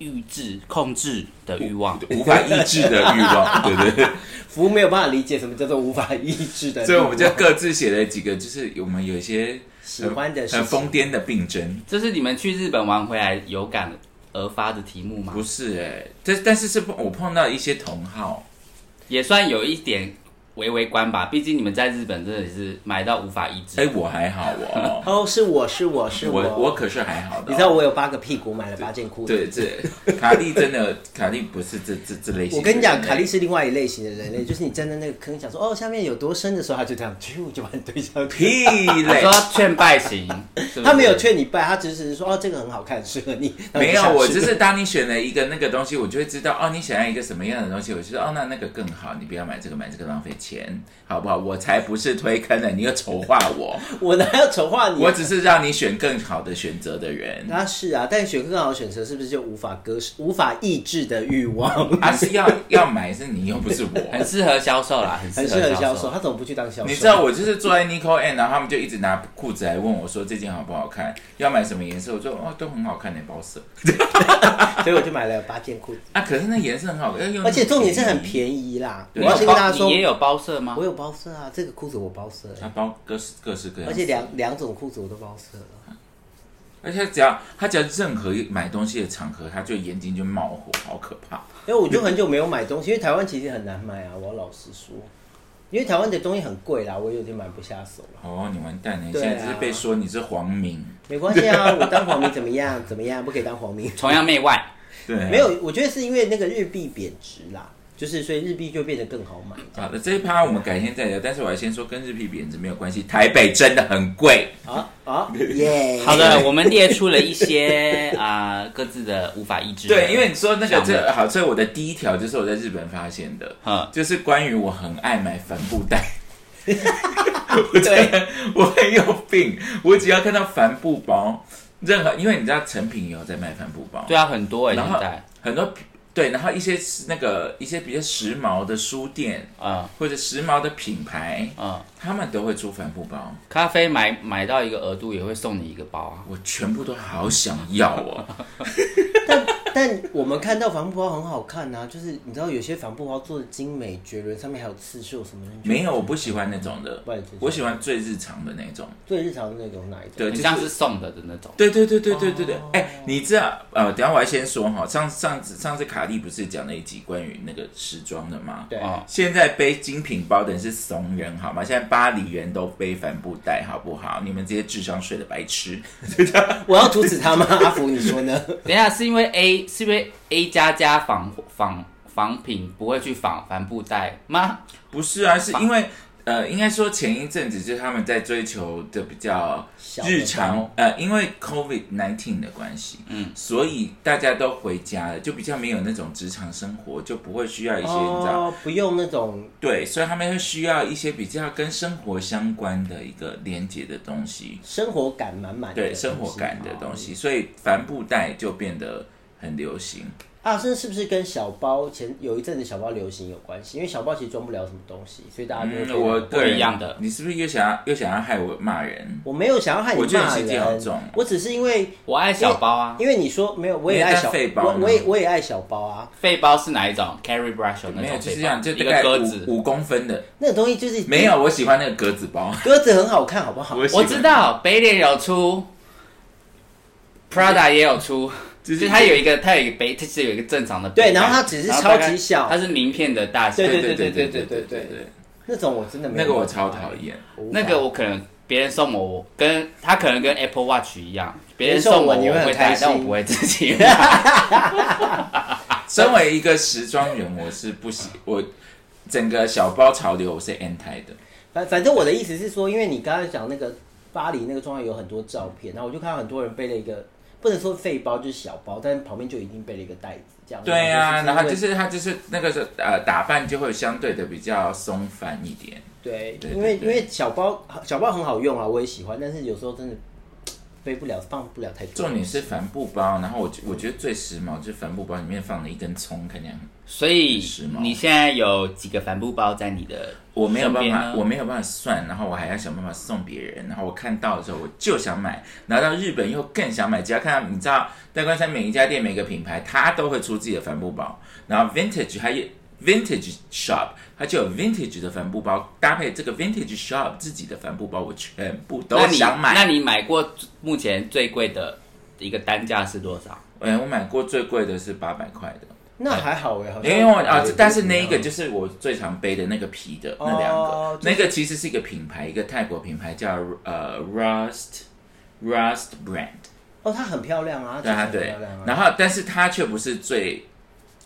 预制控制的欲望。无法抑制的欲望，对不对？服务没有办法理解什么叫做无法抑制的欲望，所以我们就各自写了几个，就是我们有一些喜欢的很。疯癫的病症。这是你们去日本玩回来有感而发的题目吗不？是哎、但但是是我碰到一些同好，也算有一点微微观吧，毕竟你们在日本真的是买到无法抑制。哎、我还好哦，哦，是我是我是我我可是还好的哦、你知道我有八个屁股，买了八件裤子。对，这 卡莉真的，卡莉不是这这这类型。我跟你讲，卡莉是另外一类型的人类，就是你站在那个坑，想说哦下面有多深的时候，他就这样 啾就把你推上去。屁嘞说，劝败型，他没有劝你拜，他只是说哦这个很好看，适合你。没有，我就是当你选了一个那个东西，我就会知道哦，你想要一个什么样的东西，我就说哦，那那个更好，你不要买这个，买这个浪费钱，好不好？我才不是推坑的，你要丑化我，我哪有丑化你啊？我只是让你选更好的选择的人。那是啊，但选更好的选择是不是就无法割舍、无法抑制的欲望？啊，是要要买是你又不是我。很适合销售啦，很很适合销售，他怎么不去当销售？你知道我就是坐在 Nico N，然后他们就一直拿裤子来问我说这件好不好看，要买什么颜色？我说哦都很好看的包色 所以我就买了八件裤子，啊，可是那颜色很好看，而且重点是很。便宜啦。我要先跟大家说你，也有包色吗我？有包色啊，这个裤子我包色欸，它包各式各式各样，而且两两种裤子我都包色了。而且只要他只要任何一买东西的场合，他就眼睛就冒火，好可怕。因为我就很久没有买东西，因为台湾其实很难买啊，我要老实说，因为台湾的东西很贵啦，我有点买不下手了。哦，你完蛋了！你啊现在只是被说你是黄民，没关系啊，我当黄民怎么样？怎么样？不可以当黄民。崇洋媚外，对啊，没有，我觉得是因为那个日币贬值啦，就是所以日币就变得更好买。好的，这一趴我们改天再聊。但是我要先说，跟日币贬值没有关系，台北真的很贵。啊啊 耶！好的，我们列出了一些啊、各自的无法抑制。对，因为你说那个这好，所以我的第一条就是我在日本发现的，嗯，就是关于我很爱买帆布袋。我真的我很有病，我只要看到帆布包，任何因为你知道成品也有在卖帆布包，对啊，很多哎、然后现在，很多对，然后一些那个一些比较时髦的书店啊或者时髦的品牌，啊，他们都会出帆布包，咖啡买买到一个额度也会送你一个包啊。我全部都好想要哦。但 但我们看到帆布包很好看呐、就是你知道有些帆布包做的精美绝伦，上面还有刺绣什么的。没有，我不喜欢那种的我喜欢最日常的那种。最日常的那种哪一种？对，就是像是送的的那种。对对对对对对对，哎、你知道呃，等下我要先说哈，上上次上次卡莉不是讲了一集关于那个时装的吗？对哦，现在背精品包的人是怂人好吗？现在巴黎人都背帆布袋好不好？你们这些智商税的白痴！我要阻止他吗？阿福，你说呢？等一下，是因为 A 是因为 A 加加仿仿仿品不会去仿帆布袋吗？不是啊，是因为呃，应该说前一阵子就是他们在追求的比较小日常，呃，因为 COVID nineteen 的关系，嗯。嗯，所以大家都回家了，就比较没有那种职场生活，就不会需要一些、你知道，哦，不用那种对，所以他们会需要一些比较跟生活相关的一个连接的东西，生活感满满的对，东西。生活感的东西，所以帆布袋就变得很流行。啊，这是不是跟小包前有一阵子小包流行有关系？因为小包其实装不了什么东西，所以大家就会嗯，我不个人一样的你是不是又想要又想要害我骂人？我没有想要害你我觉得骂你心机好人重，我只是因为我爱小包啊，因为你说没有，我也爱小包吗我我也我也爱小包啊。废包是哪一种？Carry brush 那没有，种，就是这样，就一大概五个鸽子。五公分的，那个东西就是没有，我喜欢那个格子包。格子很好看，好不好？我知，道北脸有出，Prada 也有出，就就是它有一个它有一个背，它是有一个正常的对然后它只是超级小它是名片的大小。对对对对对对对对对，那种我真的没有那个我超讨厌。那个我可能别人送我，我跟他可能跟 Apple Watch 一样，别人送送我我你会我会开心但我不会自己买。身为一个时装人，我是不喜我整个小包潮流我是 anti 的。反反正我的意思是说，因为你刚才讲那个巴黎那个状态有很多照片，然后我就看到很多人背了一个不能说废包就是小包，但是旁边就一定背了一个袋子，这样。对呀、然后就是它就是那个是呃打扮就会相对的比较松散一点。对，对因为因为小包小包很好用啊，我也喜欢，但是有时候真的背不了，放不了太多。重点是帆布包，然后我觉我觉得最时髦就是帆布包里面放了一根葱，看起来很所以时髦。你现在有几个帆布包在你的我没有办法，我没有办法算，然后我还要想办法送别人，然后我看到的时候我就想买，拿到日本又更想买，只要看到你知道戴冠山每一家店每个品牌，它都会出自己的帆布包，然后 vintage 还有 vintage shop，它就有 vintage 的帆布包，搭配这个 vintage shop 自己的帆布包，我全部都想买。那你买过目前最贵的一个单价是多少？哎，我买过最贵的是八百块的，那还好哎，好因为我啊，但是那一个就是我最常背的那个皮的那两个，哦就是那个其实是一个品牌，一个泰国品牌叫呃 Rust Rust Brand，哦，它很漂亮啊，对啊对然后但是它却不是最，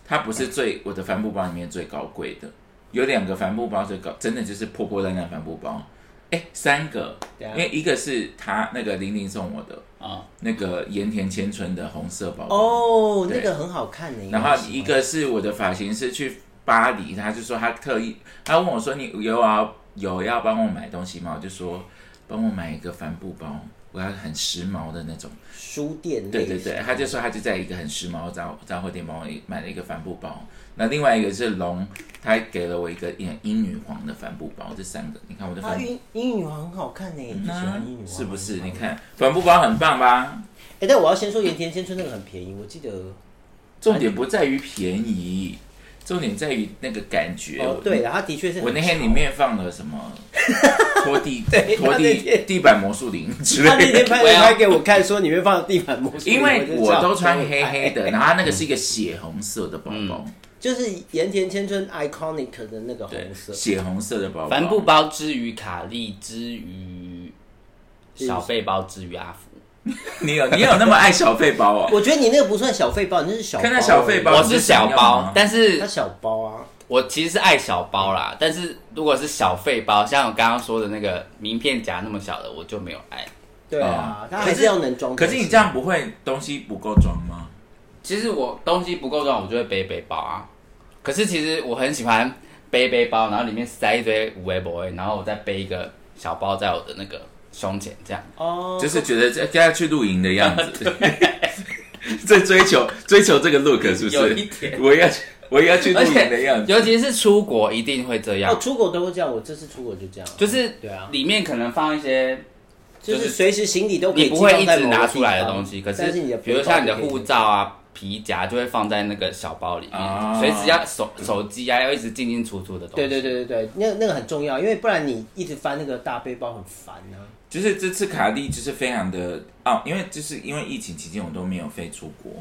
它不是最我的帆布包里面最高贵的，有两个帆布包这个，真的就是破破烂烂帆布包，哎，三个，因为一个是他那个玲玲送我的啊、那个盐田千春的红色包包，哦，那个很好看的。然后一个是我的发型师去巴黎，他就说他特意，他问我说你有啊有要帮我买东西吗？我就说帮我买一个帆布包，我要很时髦的那种。书店，对对对，他就说他就在一个很时髦的杂杂货店帮我买了一个帆布包。那另外一个是龙，他还给了我一个英英女皇的帆布包，这三个你看我的啊，帆布。英英语女皇很好看呢，你喜欢英语女皇是不是？你，看帆布包很棒吧？哎，但我要先说盐田千春那个很便宜，我记得重点不在于便宜，重点在于那个感觉。哦，对了，它的确是我那天里面放了什么 拖地 对拖地地板魔术林之他那天类的。拍的拍给我看，说里面放地板魔术，因为我都穿黑黑的，然后它那个是一个血红色的包包，就是盐田千春 iconic 的那个对红，色，血红色的包包。帆布包之于卡利之于小背包之于阿福，你有你有那么爱小费包哦？我觉得你那个不算小费包，你那是小包看那小费包我是小包，但它是小包啊，我其实是爱小包啦。但是如果是小费包，像我刚刚说的那个名片夹那么小的，我就没有爱。对啊哦，它还是要能装。可是你这样不会东西不够装吗？其实我东西不够装，我就会背背包啊。可是其实我很喜欢背背包，然后里面塞一堆五维博然后我再背一个小包在我的那个胸前，这样。哦，就是觉得这要去露营的样子，在 追求追求这个 look 是不有一是？点我要我要去露而营的样子。且尤其是出国一定会这样哦，，出国都会这样，我这次出国就这样，就是对啊里面可能放一些就是随时行李都可以你不会一直拿出来的东西，可但是你的比如像你的护照啊、皮夹就会放在那个小包里啊面，随时要手手机啊要一直进进出出的东西。对对对对对，那那个很重要，因为不然你一直翻那个大背包很烦啊。就是这次卡利就是非常的哦，因为就是因为疫情期间我都没有飞出国，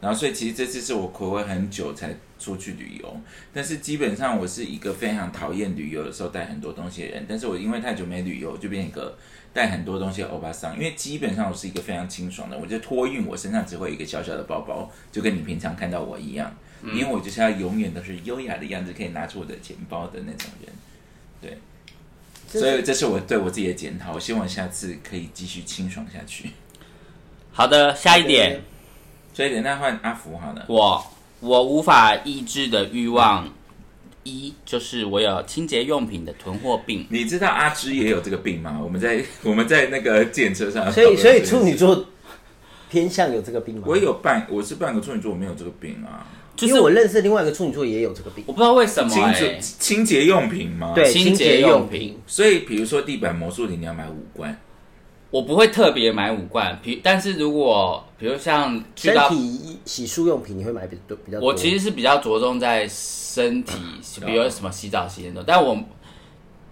然后所以其实这次是我暌违很久才出去旅游，但是基本上我是一个非常讨厌旅游的时候带很多东西的人，但是我因为太久没旅游，就变成一个带很多东西的欧巴桑，因为基本上我是一个非常清爽的，我觉得托运我身上只会有一个小小的包包，就跟你平常看到我一样，因为我就是要永远都是优雅的样子，可以拿出我的钱包的那种人。对，所以这是我对我自己的检讨，我希望下次可以继续清爽下去。好的，下一点，所以等下换阿福好了。我我无法抑制的欲望一就是我有清洁用品的囤货病。你知道阿芝也有这个病吗？我们在 我们在那个检测上，所以所以处女，座偏向有这个病吗？我有半，我是半个处女座，我没有这个病啊。就是因为我认识另外一个处女座也有这个病我，不知道为什么清哎、洁清洁用品吗？对，清清洁洁用品。所以比如说地板魔术里你要买五罐，我不会特别买五罐，比但是如果比如像去身到体洗漱用品你会买比多比较多？我其实是比较着重在身体，比如什么洗澡、洗脸的。但我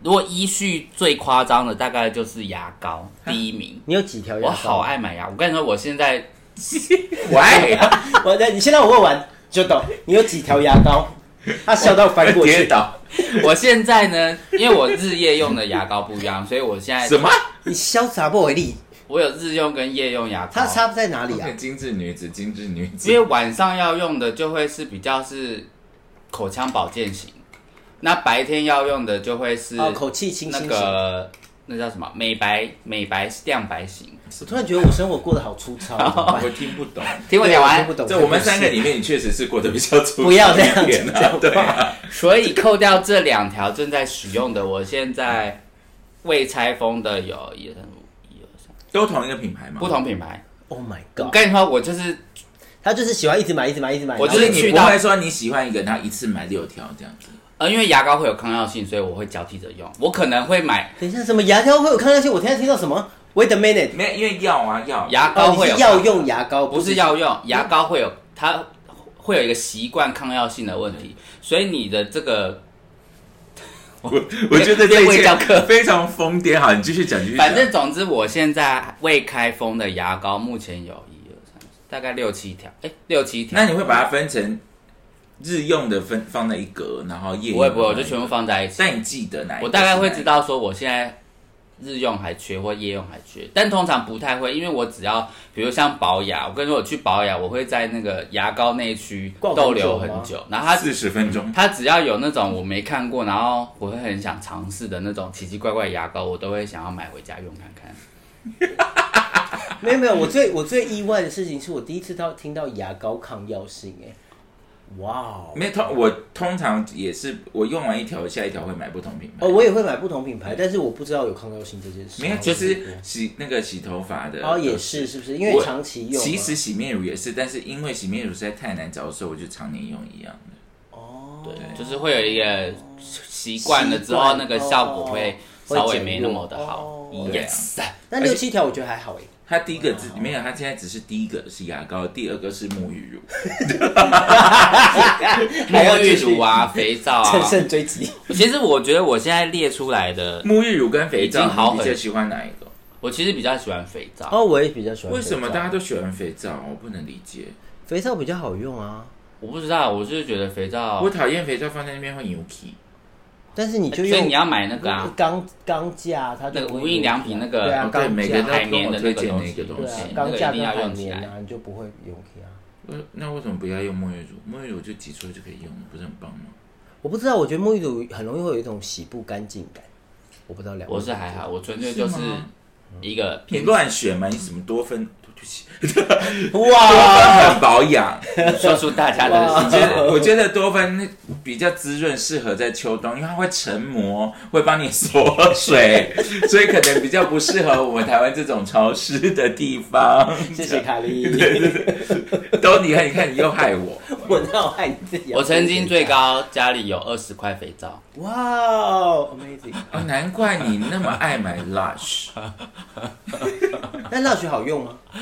如果依序最夸张的，大概就是牙膏第一名。你有几条牙膏？我好爱买牙，我跟你说，我现在 我爱牙，我的，你先让我问完就懂。你有几条牙膏？他笑到翻过去。跌倒我现在呢，因为我日夜用的牙膏不一样，所以我现在什么？你潇洒不为例，我有日用跟夜用牙膏。它差在哪里啊？精致女子，精致女子因为。晚上要用的就会是比较是口腔保健型，那白天要用的就会是哦，口气清那新型。个那叫什么美白美白亮白型。什么？突然觉得我生活过得好粗糙，我听不懂。听我讲完听不，懂。在我们三个里面，你确实是过得比较粗糙不要这样一点啊讲话对 啊，所以扣掉这两条正在使用的，我现在未拆封的有一二三五一二三，都同一个品牌吗？不。同品牌。Oh my god！我跟你说，我就是他就是喜欢一直买，一直买，一直买。我就是你不会说你喜欢一个，然后一次买六条这样子。呃，因为牙膏会有抗药性，所以我会交替着用。我可能会买等一下，什么牙膏会有抗药性？我现在听到什么？Wait a minute！没有，因为药啊药。哦，牙膏会有药用牙膏，不是药用，牙膏会有它会有一个习惯抗药性的问题，所以你的这个 我我觉得这变一切卫教课非常疯癫。好，你继续讲，继续讲。反正总之，我现在未开封的牙膏目前有一二三，大概六七条，哎，六七条。那你会把它分成日用的分放在一格，然后夜用不会不会，我就全部放在一起。但你记得哪？我大概会知。道说我现在日用还缺或夜用还缺，但通常不太会，因为我只要比如像保养，我跟你说我去保养，我会在那个牙膏那一区逗留很久，然后它四十分钟，它只要有那种我没看过，然后我会很想尝试的那种奇奇怪怪的牙膏，我都会想要买回家用看看。没有没有，我最我最意外的事情是我第一次到听到牙膏抗药性，哎，哇哦！没有通我通常也是我用完一条，下一条会买不同品牌。哦，我也会买不同品牌，但是我不知道有抗药性这件事。没有，就是洗那个洗头发的。哦，也是，是不是？因为我长期用。其实洗面乳也是，但是因为洗面乳实在太难找，的时候我就常年用一样的。哦，对，就是会有一个习惯了之后，那个效果会哦稍微没那么的好。哦 Yes，那六七条我觉得还好哎。它第一个字没有，它现在只是第一个是牙膏，第二个是沐浴乳。沐浴乳啊，肥皂啊乘啊。胜追击。其实我觉得我现在列出来的，沐浴乳跟肥皂，已经好很你比较喜欢哪一个？我其实比较喜欢肥皂。哦，我也比较喜欢。为什么大家都喜欢肥皂？我不能理解。肥皂比较好用啊？我不知道，我就是觉得肥皂我，讨厌肥皂放在那边会扭起。但是你就用所以你要买那个啊，钢钢架，它就那个不会无印良品那个对啊哦，对，钢每个人架都跟我推荐那个东西对啊。，那个一钢架跟海定要用起来。绵啊，你就不会用起啊。呃那为什么不要用沐浴乳？沐浴乳就挤出来就可以用，不是很棒吗？我不知道，我觉得沐浴乳很容易会有一种洗不干净感。我不知道两位我是还好，我纯粹就是是吗一个你偏乱选嘛？你什么多酚？对不起，哇，很保养。说出大家的我心觉得我觉得多酚比较滋润，适合在秋冬，因为它会成膜，会帮你锁水，所以可能比较不适合我们台湾这种潮湿的地方。谢谢卡莉。都你看，你看，你又害我。我那我害你自己。我曾经最。高家里有二十块肥皂，哇哦，amazing！哦，难怪你那么爱买 Lush。那蜡雪好用吗？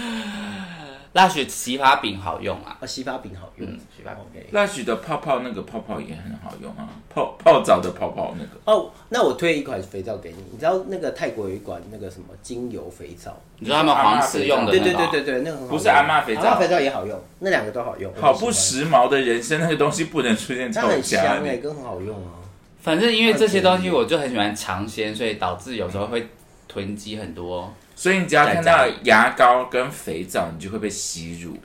蜡雪洗发饼好用啊，啊，洗发饼好用。嗯，洗发饼。OK。Lush 的泡泡那个泡泡也很好用啊，泡泡澡的泡泡那个。哦，那我推一款肥皂给你。你知道那个泰国有一款那个什么精油肥皂？你知道他们皇室用的对那个啊，对对对对，那个很好用不是阿嬷肥皂阿嬷肥皂也好用，那两个都好用。好不我喜时髦的人生，那个东西不能出现在欢，它我很香家哎，里。跟很好用啊。反正因为这些东西我就很喜欢尝鲜，所以导致有时候会囤积很多。所以你只要看到牙膏跟肥皂，你就会被吸入。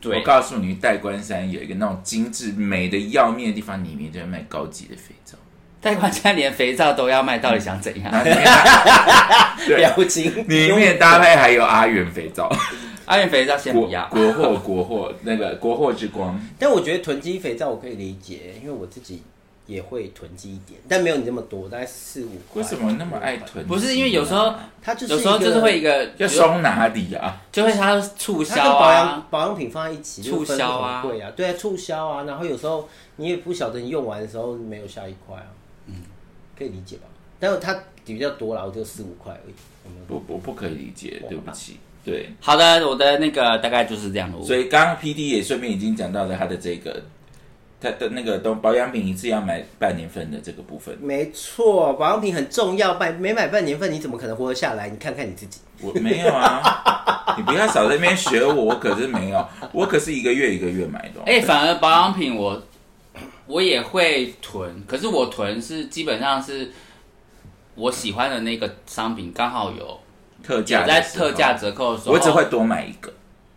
对。我告诉你，代官山有一个那种精致美的要命的地方，里面就在卖高级的肥皂，代官山连肥皂都要卖，到底想怎样？表情。里面搭配还有阿元肥皂，阿元肥皂先国不要，国货国货那个国货之光。但我觉得囤积肥皂我可以理解，因为我自己也会囤积一点，但没有你那么多，大概四五块。为什么那么爱囤啊？不是因为有时候它就是有时候就是会一个要收哪里啊？就会它促它跟销保养啊，保养品放在一起，促销啊贵啊，对啊，促销啊，然后有时候你也不晓得你用完的时候没有下一块啊，嗯，可以理解吧？但是它比较多啦，我就四五块而已，我没有不，我不可以理解，对不起。对，好的，我的那个大概就是这样的。所以刚刚 P D 也顺便已经讲到了他的这个，他的那个都保养品一次要买半年份的这个部分。没错，保养品很重要，买没买半年份你怎么可能活得下来？你看看你自己，我没有啊，你不要少在那边学我，我可是没有，我可是一个月一个月买的哦。哎、反而保养品我我也会囤，可是我囤是基本上是我喜欢的那个商品刚好有特价在特价，折扣的时候，我只会多买一个，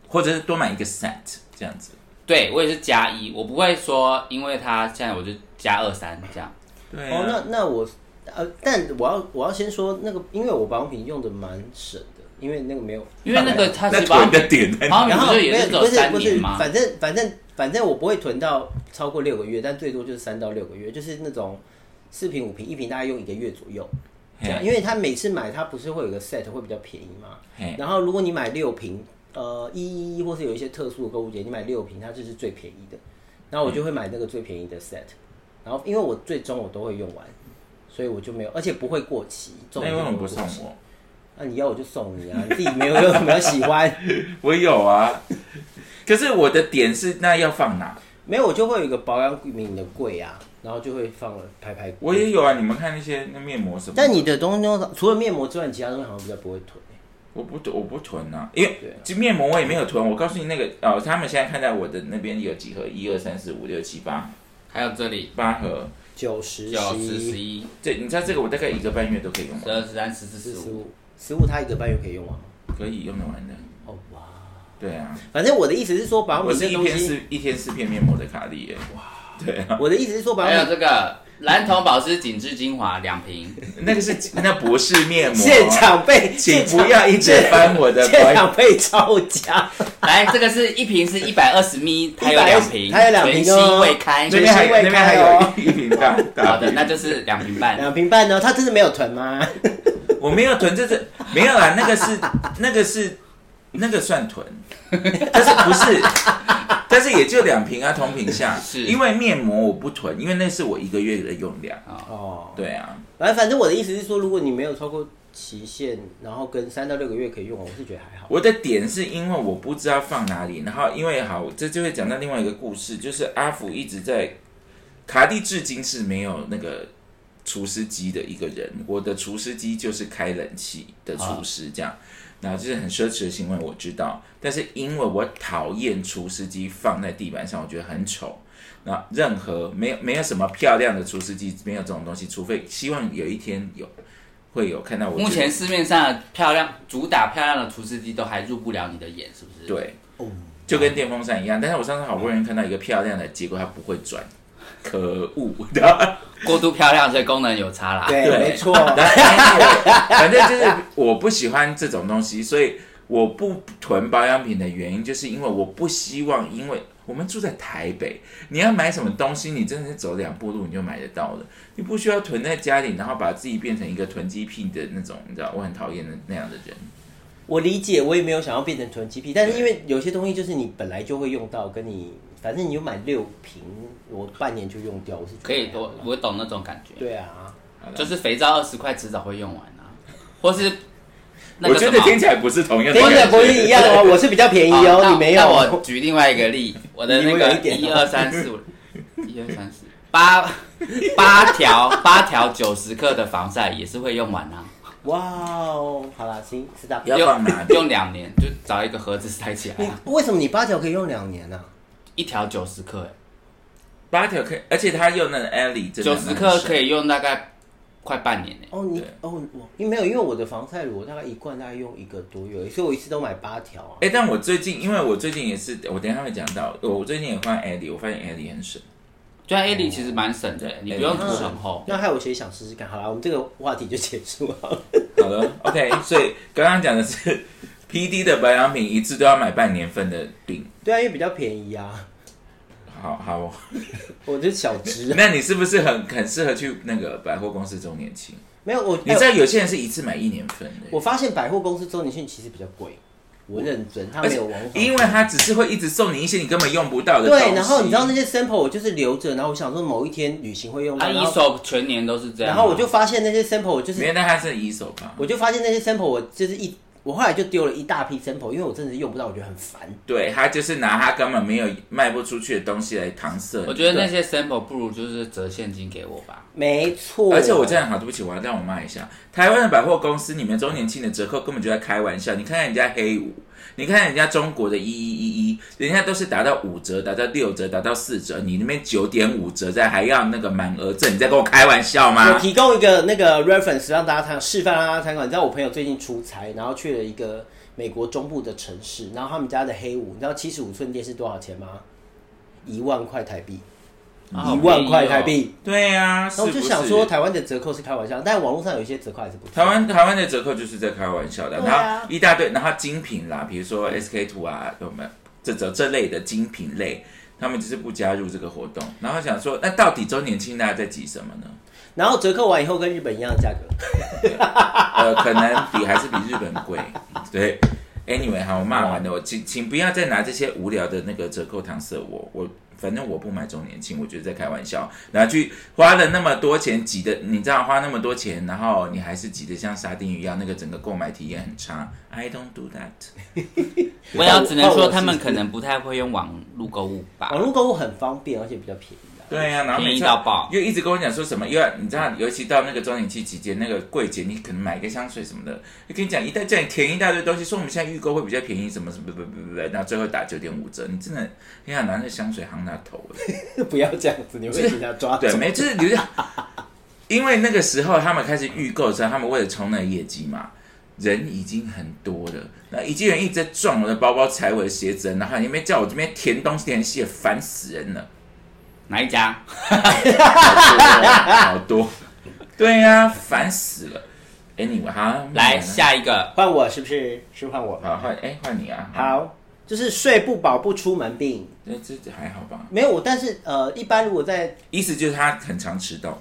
或者是多买一个 set 这样子。对我也是加一，我不会说因为他现在我就加二三这样。对哦，啊，那那我呃，但我要我要先说那个，因为我保养品用的蛮省的，因为那个没有，因为那个它是保养囤的点在哪？保养然后品不是也没有是只有三不是不是年，吗？反正反正反正我不会囤到超过六个月，但最多就是三到六个月，就是那种四瓶五瓶，一瓶大概用一个月左右。这样，因为他每次买，他不是会有个 set 会比较便宜嘛？然后如果你买六瓶，呃，一一一或是有一些特殊的购物节，你买六瓶，它就是最便宜的。然后我就会买那个最便宜的 set，然后因为我最终我都会用完，所以我就没有，而且不会过期。重点那你为什么不？送我？那、你要我就送你啊，你自己没有有没有喜欢？我有啊，可是我的点是那要放哪？没有，我就会有一个保养品的柜啊，然后就会放了排排。我也有啊，你们看那些那面膜什么？但你的东西除了面膜之外，你其他东西好像比较不会囤、欸。我不我不囤啊，因为这面膜我也没有囤。我告诉你那个哦，他们现在看在我的那边有几盒，一二三四五六七八还有这里八盒。九十、九十十、一、一、这你知道这个我大概一个半月都可以用完，十二、十三、十四、十五。十五、十五，它一个半月可以用完吗？可以用得完的。哦哇！对啊，反正我的意思是说，保养我是一天四一天四片面膜的卡莉耶。哇，对啊，我的意思是说，保还有这个蓝铜保湿紧致精华两瓶，那个是那不是面膜，现场被，请不要一直翻我的现关场被抄家。来，这个是一瓶是一百二十 ml，它有两瓶，它有两瓶哦全新未开。那边还有全新未那边还有一瓶大 大好的，那就是两瓶半。两瓶半呢？他真的没有囤吗？我没有囤，这是没有啦，那个是那个是那个算囤，但是不是，但是也就两瓶啊，同品下。是因为面膜我不囤，因为那是我一个月的用量。哦，对啊，反正反正我的意思是说，如果你没有超过期限，然后跟三到六个月可以用，我是觉得还好。我的点是因为我不知道放哪里，然后因为好，这就会讲到另外一个故事，就是阿福一直在卡蒂至今是没有那个除湿机的一个人，我的除湿机就是开冷气的除湿这样。然后这是很奢侈的行为，我知道，但是因为我讨厌除湿机放在地板上，我觉得很丑。那任何没有没有什么漂亮的除湿机，没有这种东西，除非希望有一天有会有看到我。目前市面上的漂亮、主打漂亮的除湿机都还入不了你的眼，是不是？，对，哦，就跟电风扇一样。但是我上次好不容易看到一个漂亮的，结果它不会转，可恶的。过度漂亮，所以功能有差啦。对，对没错。反正就是我不喜欢这种东西，所以我不囤保养品的原因，就是因为我不希望，因为我们住在台北，你要买什么东西，你真的是走两步路你就买得到了，你不需要囤在家里，然后把自己变成一个囤积癖的那种，你知道，我很讨厌的那样的人。我理解，我也没有想要变成囤积癖，但是因为有些东西就是你本来就会用到，跟你反正你有买六瓶，我半年就用掉，我是觉得可以，还好我我懂那种感觉，对啊，就是肥皂二十块迟早会用完啊，或是那我。觉得听起来不是同样的听起来，不是一样哦，我是比较便宜哦，那你没有。那我举另外一个例，我的那个一二三四五，一二三四八八条八条九十克的防晒也是会用完啊，哇哦，好啦，行，是的。要放哪里？用两年就找一个盒子塞起来为什么你八条可以用两年呢、一条九十克，欸八条可以，而且它用那个 Ellie 九十克可。以用大概快半年呢。哦，你哦，我因为没有，因为我的防晒乳我大概一罐大概用一个多月，所以我一次都买八条啊。哎、但我最近，因为我最近也是，我等一下会讲到，我最近也换 Ellie，我发现 Ellie 很省。就像 A 里其实蛮省的，你不用涂很厚。那害我其实想试试看。好啦，我们这个话题就结束好了。好了，OK，所以刚刚讲的是 PD 的保养品一次都要买半年份的饼。对啊，因为比较便宜啊。好好，我就是小只，那你是不是很很适合去那个百货公司周年庆？没有我。你知道有些人是一次买一年份的，我发现百货公司周年庆其实比较贵，我认真，他没有网因为他只是会一直送你一些你根本用不到的。对，然后你知道那些 sample 我就是留着，然后我想说某一天旅行会用到，啊，然后一手全年都是这样啊。然后我就发现那些 sample 我就是没有，那它是一手吧？我就发现那些 sample 我就是一，我后来就丢了一大批 sample，因为我真的是用不到，我觉得很烦。对，他就是拿他根本没有卖不出去的东西来搪塞你。我觉得那些 sample 不如就是折现金给我吧。没错，而且我这样好，对不起，我要让我骂一下。台湾的百货公司，你们周年庆的折扣根本就在开玩笑。你看看人家黑五，你看人家中国的一一一一，人家都是打到五折、打到六折、打到四折，你那边九点五折在，还要那个满额赠，你在跟我开玩笑吗我？提供一个那个 reference 让大家参示范，让大家参考。你知道我朋友最近出差，然后去了一个美国中部的城市，然后他们家的黑五，你知道七十五寸电视多少钱吗？一万块台币。啊一万块台币。对呀、然后我就想说，台湾的折扣是开玩笑，但网络上有一些折扣还是不错。台湾台湾的折扣就是在开玩笑的，啊然后一大堆，然后精品啦，比如说 SK two 啊，有没有这这这类的精品类，他们只是不加入这个活动，然后想说，那到底周年庆大家在挤什么呢？然后折扣完以后跟日本一样的价格，呃，可能比还是比日本贵。对，anyway，好，我骂完了，我请请不要再拿这些无聊的那个折扣搪塞我，我反正我不买周年庆，我觉得在开玩笑，然后去花了那么多钱挤的，你知道花那么多钱，然后你还是挤得像沙丁鱼一样，那个整个购买体验很差。I don't do that。我要只能说他们可能不太会用网络购物吧网。络购物很方便，而且比较便宜啊。对呀、然后每便宜次到爆又一直跟我讲说什么，又要你知道，尤其到那个周年期期间，那个柜姐你可能买一个香水什么的，就跟你讲一大叫你填一大堆东西，说我们现在预购会比较便宜，什么什么不不不不，然后最后打九点五折，你真的你想拿那香水行他头。不要这样子，你会被人家抓走对，。没就是你就，因为那个时候他们开始预购的时候，他们为了冲那个业绩嘛，人已经很多了，那已经有人一直在撞我的包包、踩我的鞋子，然后你们叫我这边填东西填西，烦死人了。哪一家？好多，对呀、烦死了。Anyway，好，来下一个，换我是不是？是换我。好换哎换你啊，，好，就是睡不饱不出门病。这这这还好吧？没有我，但是呃，一般如果在意思就是他很常迟到，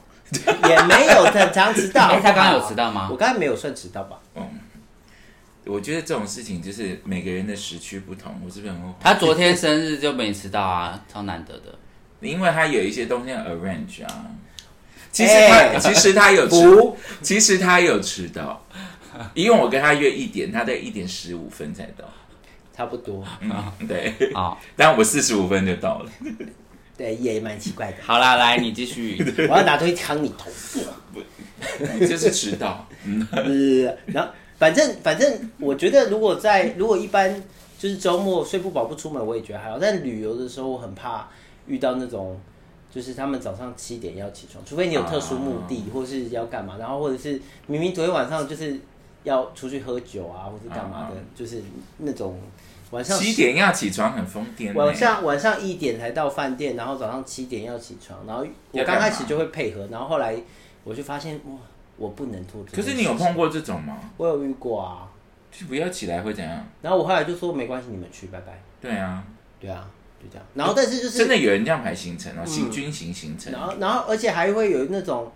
也没有很常迟到。哎，他刚刚有迟到吗我？刚才没有算迟到吧？嗯我觉得这种事情就是每个人的时区不同，我是不是很后悔？他昨天生日就没迟到啊，超难得的。因为他有一些东西要 arrange 啊。其实哎他、其实他有迟，不，其实他有迟到，因为我跟他约一点，他在一点十五分才到。差不多。嗯，对，好，但我四十五分就到了。对，也蛮奇怪的。好啦，来你继续。我要拿东西扛你头。你就是迟到，嗯，呃，然后反正反正，我觉得如果在如果一般就是周末睡不饱不出门，我也觉得还好。但旅游的时候，我很怕遇到那种，就是他们早上七点要起床，除非你有特殊目的，或是要干嘛，然后或者是明明昨天晚上就是要出去喝酒啊，或是干嘛的，就是那种晚上七点要起床很疯癫呢。晚上晚上一点才到饭店，然后早上七点要起床，然后我刚开始就会配合，然后后来我就发现哇，我不能做这件事情。可是你有碰过这种吗？我有遇过啊，就不要起来会怎样？然后我后来就说没关系，你们去，拜拜。对啊，对啊，就这样。然后但是就是真的有人这样排行程哦，行军行行程，然后然后而且还会有那种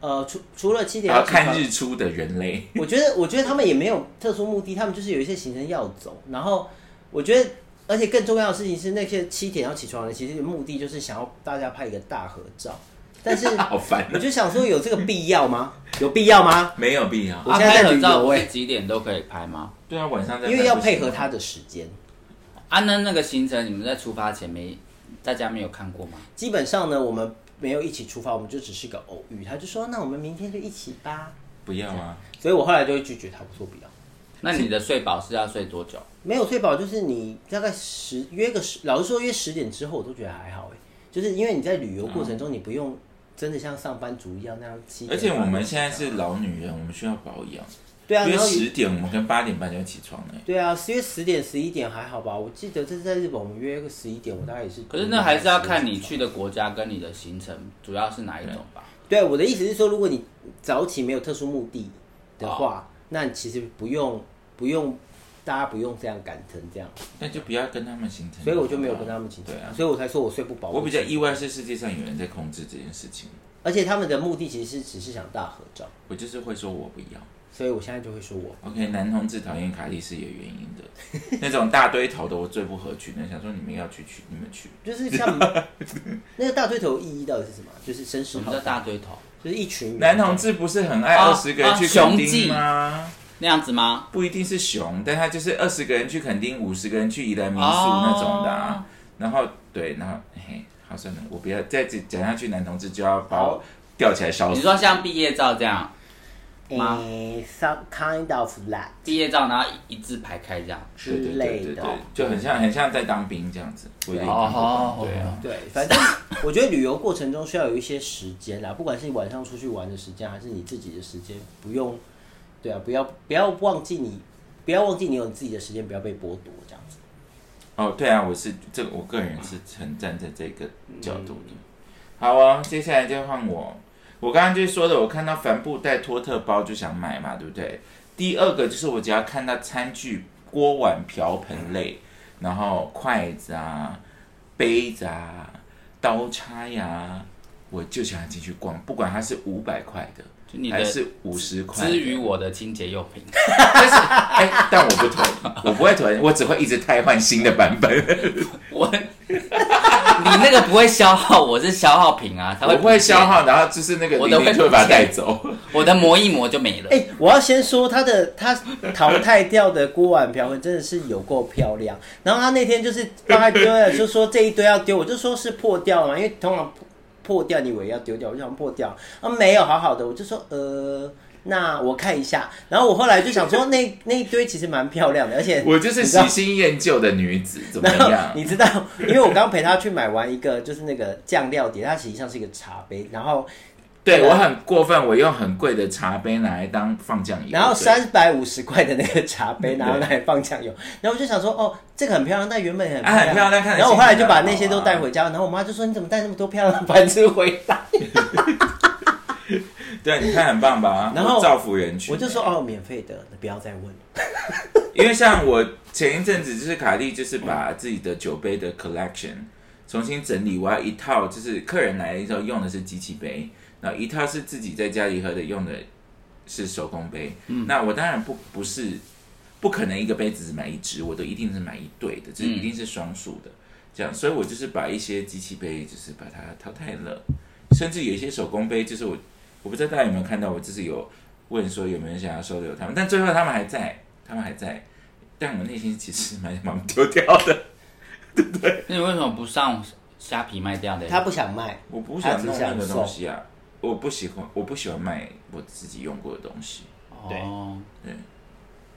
呃，除除了七点要看日出的人类。我觉得，我觉得他们也没有特殊目的，他们就是有一些行程要走。然后我觉得，而且更重要的事情是，那些七点要起床的人，其实目的就是想要大家拍一个大合照。但是 好烦我就想说，有这个必要吗？有必要吗？没有必要。啊，我现在在拍合照不旅游欸是几点都可以拍吗？对啊，晚上在因为要配合他的时间。啊，那那个行程你们在出发前没大家没有看过吗？基本上呢，我们没有一起出发，我们就只是个偶遇。他就说，那我们明天就一起吧。不要啊，所以我后来就会拒绝他，我说不要。那你的睡饱是要睡多久？没有睡饱，就是你大概十约个十，老实说约十点之后，我都觉得还好哎，就是因为你在旅游过程中，你不用真的像上班族一样那样而且我们现在是老女人，我们需要保养。对啊，因为十点，我们跟八点半就要起床了。对啊，约十点十一点还好吧？我记得这是在日本，我们约个十一点，我大概也是。可是那还是要看你去的国家跟你的行程主要是哪一种吧。对，我的意思是说，如果你早起没有特殊目的的哦话，那你其实不用不用，大家不用这样赶成这样，那就不要跟他们行程。所以我就没有跟他们行程对啊，所以我才说我睡不饱。我比较意外是世界上有人在控制这件事情，而且他们的目的其实是只是想大合照，我就是会说我不要。所以我现在就会说我 OK，男同志讨厌卡莉是有原因的，那种大堆头的我最不合群的，想说你们要去去，你们去。就是像 那个大堆头意义到底是什么？就是绅士好什么叫，大堆头？就是一群男同志不是很爱啊二十个人去啊垦丁雄记吗？那样子吗？不一定是熊，但他就是二十个人去垦丁，五十个人去宜兰民宿哦那种的、啊。然后对，然后嘿，好算了，我不要再讲下去，男同志就要把我吊起来烧死。你说像毕业照这样，吗诶，some kind of that 毕业照然后一一字排开这样。之类的就很像很像在当兵这样子。哦对啊，对，反正我觉得旅游过程中需要有一些时间啦，不管是你晚上出去玩的时间，还是你自己的时间，不用，对啊，不要不要忘记你，不要忘记你有你自己的时间，不要被剥夺这样子。哦，对啊，我是这个，我个人是很站在这个角度的。好啊，接下来就换我。我刚刚就说的，我看到帆布袋托特包就想买嘛，对不对？第二个就是我只要看到餐具、锅碗瓢盆类，然后筷子啊、杯子啊、刀叉呀，我就想进去逛，不管它是五百块的就你的还是五十块的。之于我的清洁用品，但是哎，但我不囤，我不会囤，我只会一直汰换新的版本。我你那个不会消耗，我是消耗品啊，它会我不会消，耗，然后就是那个我的会就会把它带走。我的磨一磨就没了。哎、我要先说他的他淘汰掉的锅碗瓢盆真的是有够漂亮。然后他那天就是帮他丢了，就说这一堆要丢，我就说是破掉了嘛，因为通常破破掉你以为要丢掉，我就想破掉，啊没有，好好的，我就说呃。那我看一下，然后我后来就想说那，那一堆其实蛮漂亮的，而且 我就是喜新厌旧的女子，怎么样？你知道，因为我刚陪她去买完一个，就是那个酱料碟，它实际上是一个茶杯，然后对我很过分，我用很贵的茶杯拿来当放酱油，然后对三百五十块的那个茶杯拿来放酱油，然后我就想说，哦，这个很漂亮，但原本也很啊很漂亮看然后我后来就把那些都带回家，然后我妈就说，你怎么带那么多漂亮的盘子回来？对，你看很棒吧？然后造福人群，我就说，哦，免费的，你不要再问。因为像我前一阵子就是卡莉，就是把自己的酒杯的 collection 重新整理，我要一套就是客人来的时候用的是机器杯，然后一套是自己在家里喝的用的是手工杯。那我当然不不是不可能一个杯子只买一只，我都一定是买一对的，这一定是双数的。这样，所以我就是把一些机器杯，就是把它淘汰了，甚至有一些手工杯，就是我我不知道大家有没有看到，我就是有问说有没有人想要收留他们，但最后他们还在，他们还在，但我内心其实蛮想把他们丢掉的，那你为什么不上虾皮卖掉的？他不想卖，我不想弄那个东西啊，我不喜欢，我不喜欢卖我自己用过的东西，哦，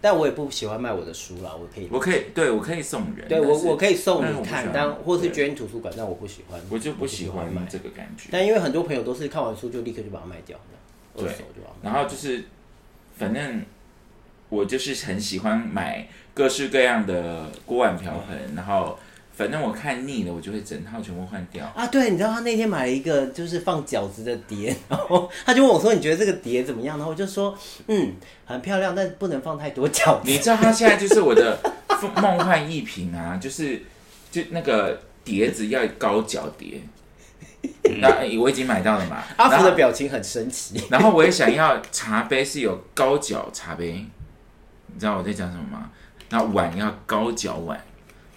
但我也不喜欢卖我的书啦，我可以。我可以，对我可以送人，对我我可以送你看但或是对捐图书馆，但我不喜欢，我就不喜欢买。这个感觉。但因为很多朋友都是看完书就立刻就把它卖掉，二对。然后就是，反正我就是很喜欢买各式各样的锅碗瓢盆，然后反正我看腻了，我就会整套全部换掉。啊，对，你知道他那天买了一个就是放饺子的碟，然后他就问我说：“你觉得这个碟怎么样？”然后我就说：“嗯，很漂亮，但不能放太多饺子。你知道他现在就是我的梦幻一品啊，就是就那个碟子要高脚碟，那我已经买到了嘛。阿福的表情很神奇，然后我也想要茶杯是有高脚茶杯，你知道我在讲什么吗？那碗要高脚碗，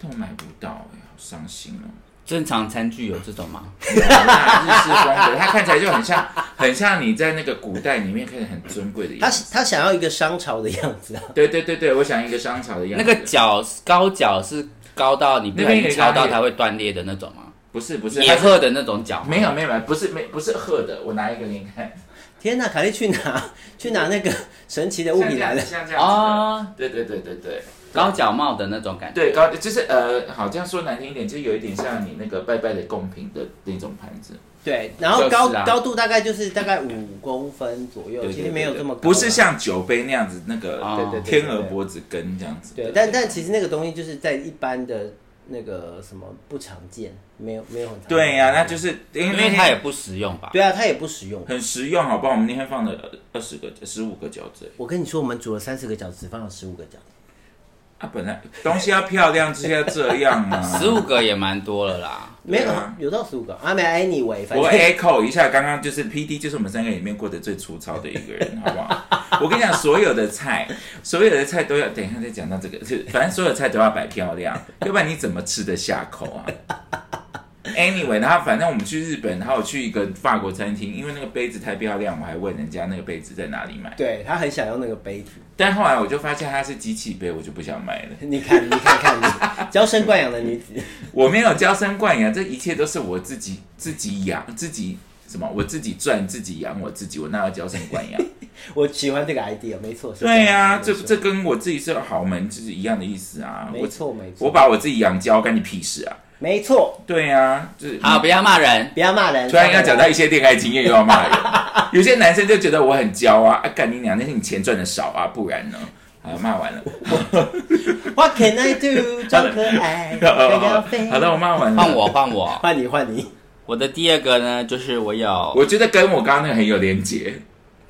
但我买不到哎、好伤心哦。正常餐具有这种吗？有啦日式风格，它看起来就很像，很像你在那个古代里面看起来很尊贵的他样子。他想要一个商朝的样子啊。对对对对，我想一个商朝的样那子。个脚高脚是高到你不那小心边有一个那个敲到它会断裂的那种吗？不是不是，它是野鹤的那种脚吗？没有没有没有，不是没不是鹤的，我拿一个给你看。天哪，凯莉去拿去拿那个神奇的物品来了。像这样子的。哦，对对对对对高脚帽的那种感觉。对，高就是呃，好这样说难听一点，就有一点像你那个拜拜的贡品的那种盘子。对，然后高、就是啊高度大概就是大概五公分左右，其实没有这么高啊。不是像酒杯那样子，那个天鹅脖子根这样子。对，但但其实那个东西就是在一般的那个什么不常见，没有没有很对呀、那就是因为它也不实用吧？对啊，它也不实用。很实用，好不好？我们那天放了二十个、十五个饺子我跟你说，我们煮了三十个饺子，只放了十五个饺子。啊，本来东西要漂亮就是要这样啊。十五个也蛮多了啦。没有、对啊有到十五个啊，没 anyway，反我正 echo 一下，刚刚就是 P D，就是我们三个里面过得最粗糙的一个人，好不好？我跟你讲，所有的菜，所有的菜都要等一下再讲到这个，是反正所有的菜都要摆漂亮，要不然你怎么吃得下口啊？Anyway，然后反正我们去日本，然后我去一个法国餐厅，因为那个杯子太漂亮，我还问人家那个杯子在哪里买。对他很想要那个杯子。但后来我就发现它是机器杯，我就不想买了。你看，你看看你，娇生惯养的女子，我没有娇生惯养，这一切都是我自己自己养自己什么，我自己赚自己养我自己，我哪有娇生惯养？我喜欢这个 idea，没错。是对呀、这这跟我自己是豪门就是一样的意思啊。没我错没错，我把我自己养娇，干你屁事啊！没错，对呀、就是好，不要骂人。不要骂人。突然要讲到一些恋爱经验，又要骂人。有些男生就觉得我很娇啊，啊，干你娘，那是你钱赚的少啊，不然呢？好，骂完了。What can I do？装可爱。好的，我骂完了。换我，换我。换你，换你。我我的第二个呢，就是我有我觉得跟我刚刚那个很有连结，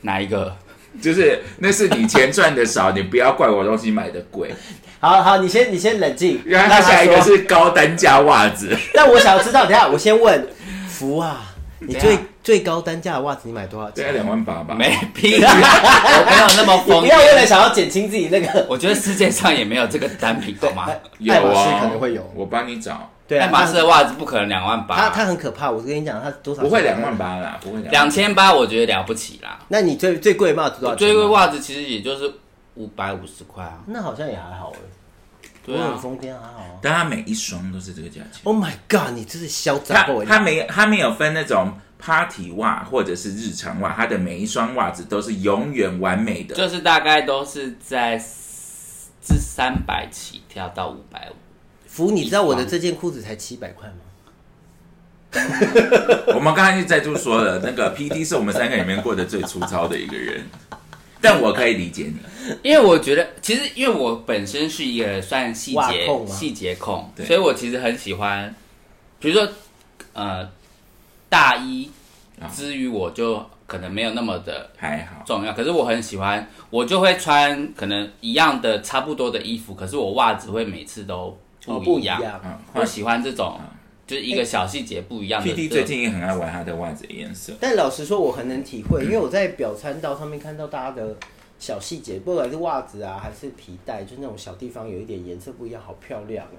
哪一个？就是那是你钱赚的少，你不要怪我东西买的贵。好好，你先你先冷静。然后他下一个是高单价袜子，但我想要知道，等下我先问福啊，你最最高单价的袜子你买多少钱？大概两万八吧。没屁，我没有那么疯不要为了想要减轻自己那个，我觉得世界上也没有这个单品，好吗？有爱马仕哦，可能会有我帮你找，对啊，爱马仕的袜子不可能两万它八，它很可怕。我跟你讲，它多少？不会两万。八啦，不会两两千八我觉得了不起啦。那你最最贵的袜子多少钱？最贵袜子其实也就是五百五十块啊。那好像也还好哎，对啊，我很疯癫还好啊。但它每一双都是这个价钱。Oh my god！你真是嚣它张过它没它没有分那种 party 袜或者是日常袜，它的每一双袜子都是永远完美的。就是大概都是在至三百起跳到五百五。福，你知道我的这件裤子才七百块吗？我们刚才就再度说了，那个 P D 是我们三个里面过得最粗糙的一个人，但我可以理解你。因为我觉得，其实因为我本身是一个算细节控吗？细节控，对。所以我其实很喜欢，比如说呃大衣啊之于我就可能没有那么的还好，重要，可是我很喜欢，我就会穿可能一样的差不多的衣服，可是我袜子会每次都哦，不一样。嗯，我喜欢这种，就是一个小细节不一样的。P D 最近也很爱玩他的袜子的颜色。但老实说，我很能体会，因为我在表参道上面看到大家的小细节，不管是袜子啊，还是皮带，就那种小地方有一点颜色不一样，好漂亮哎、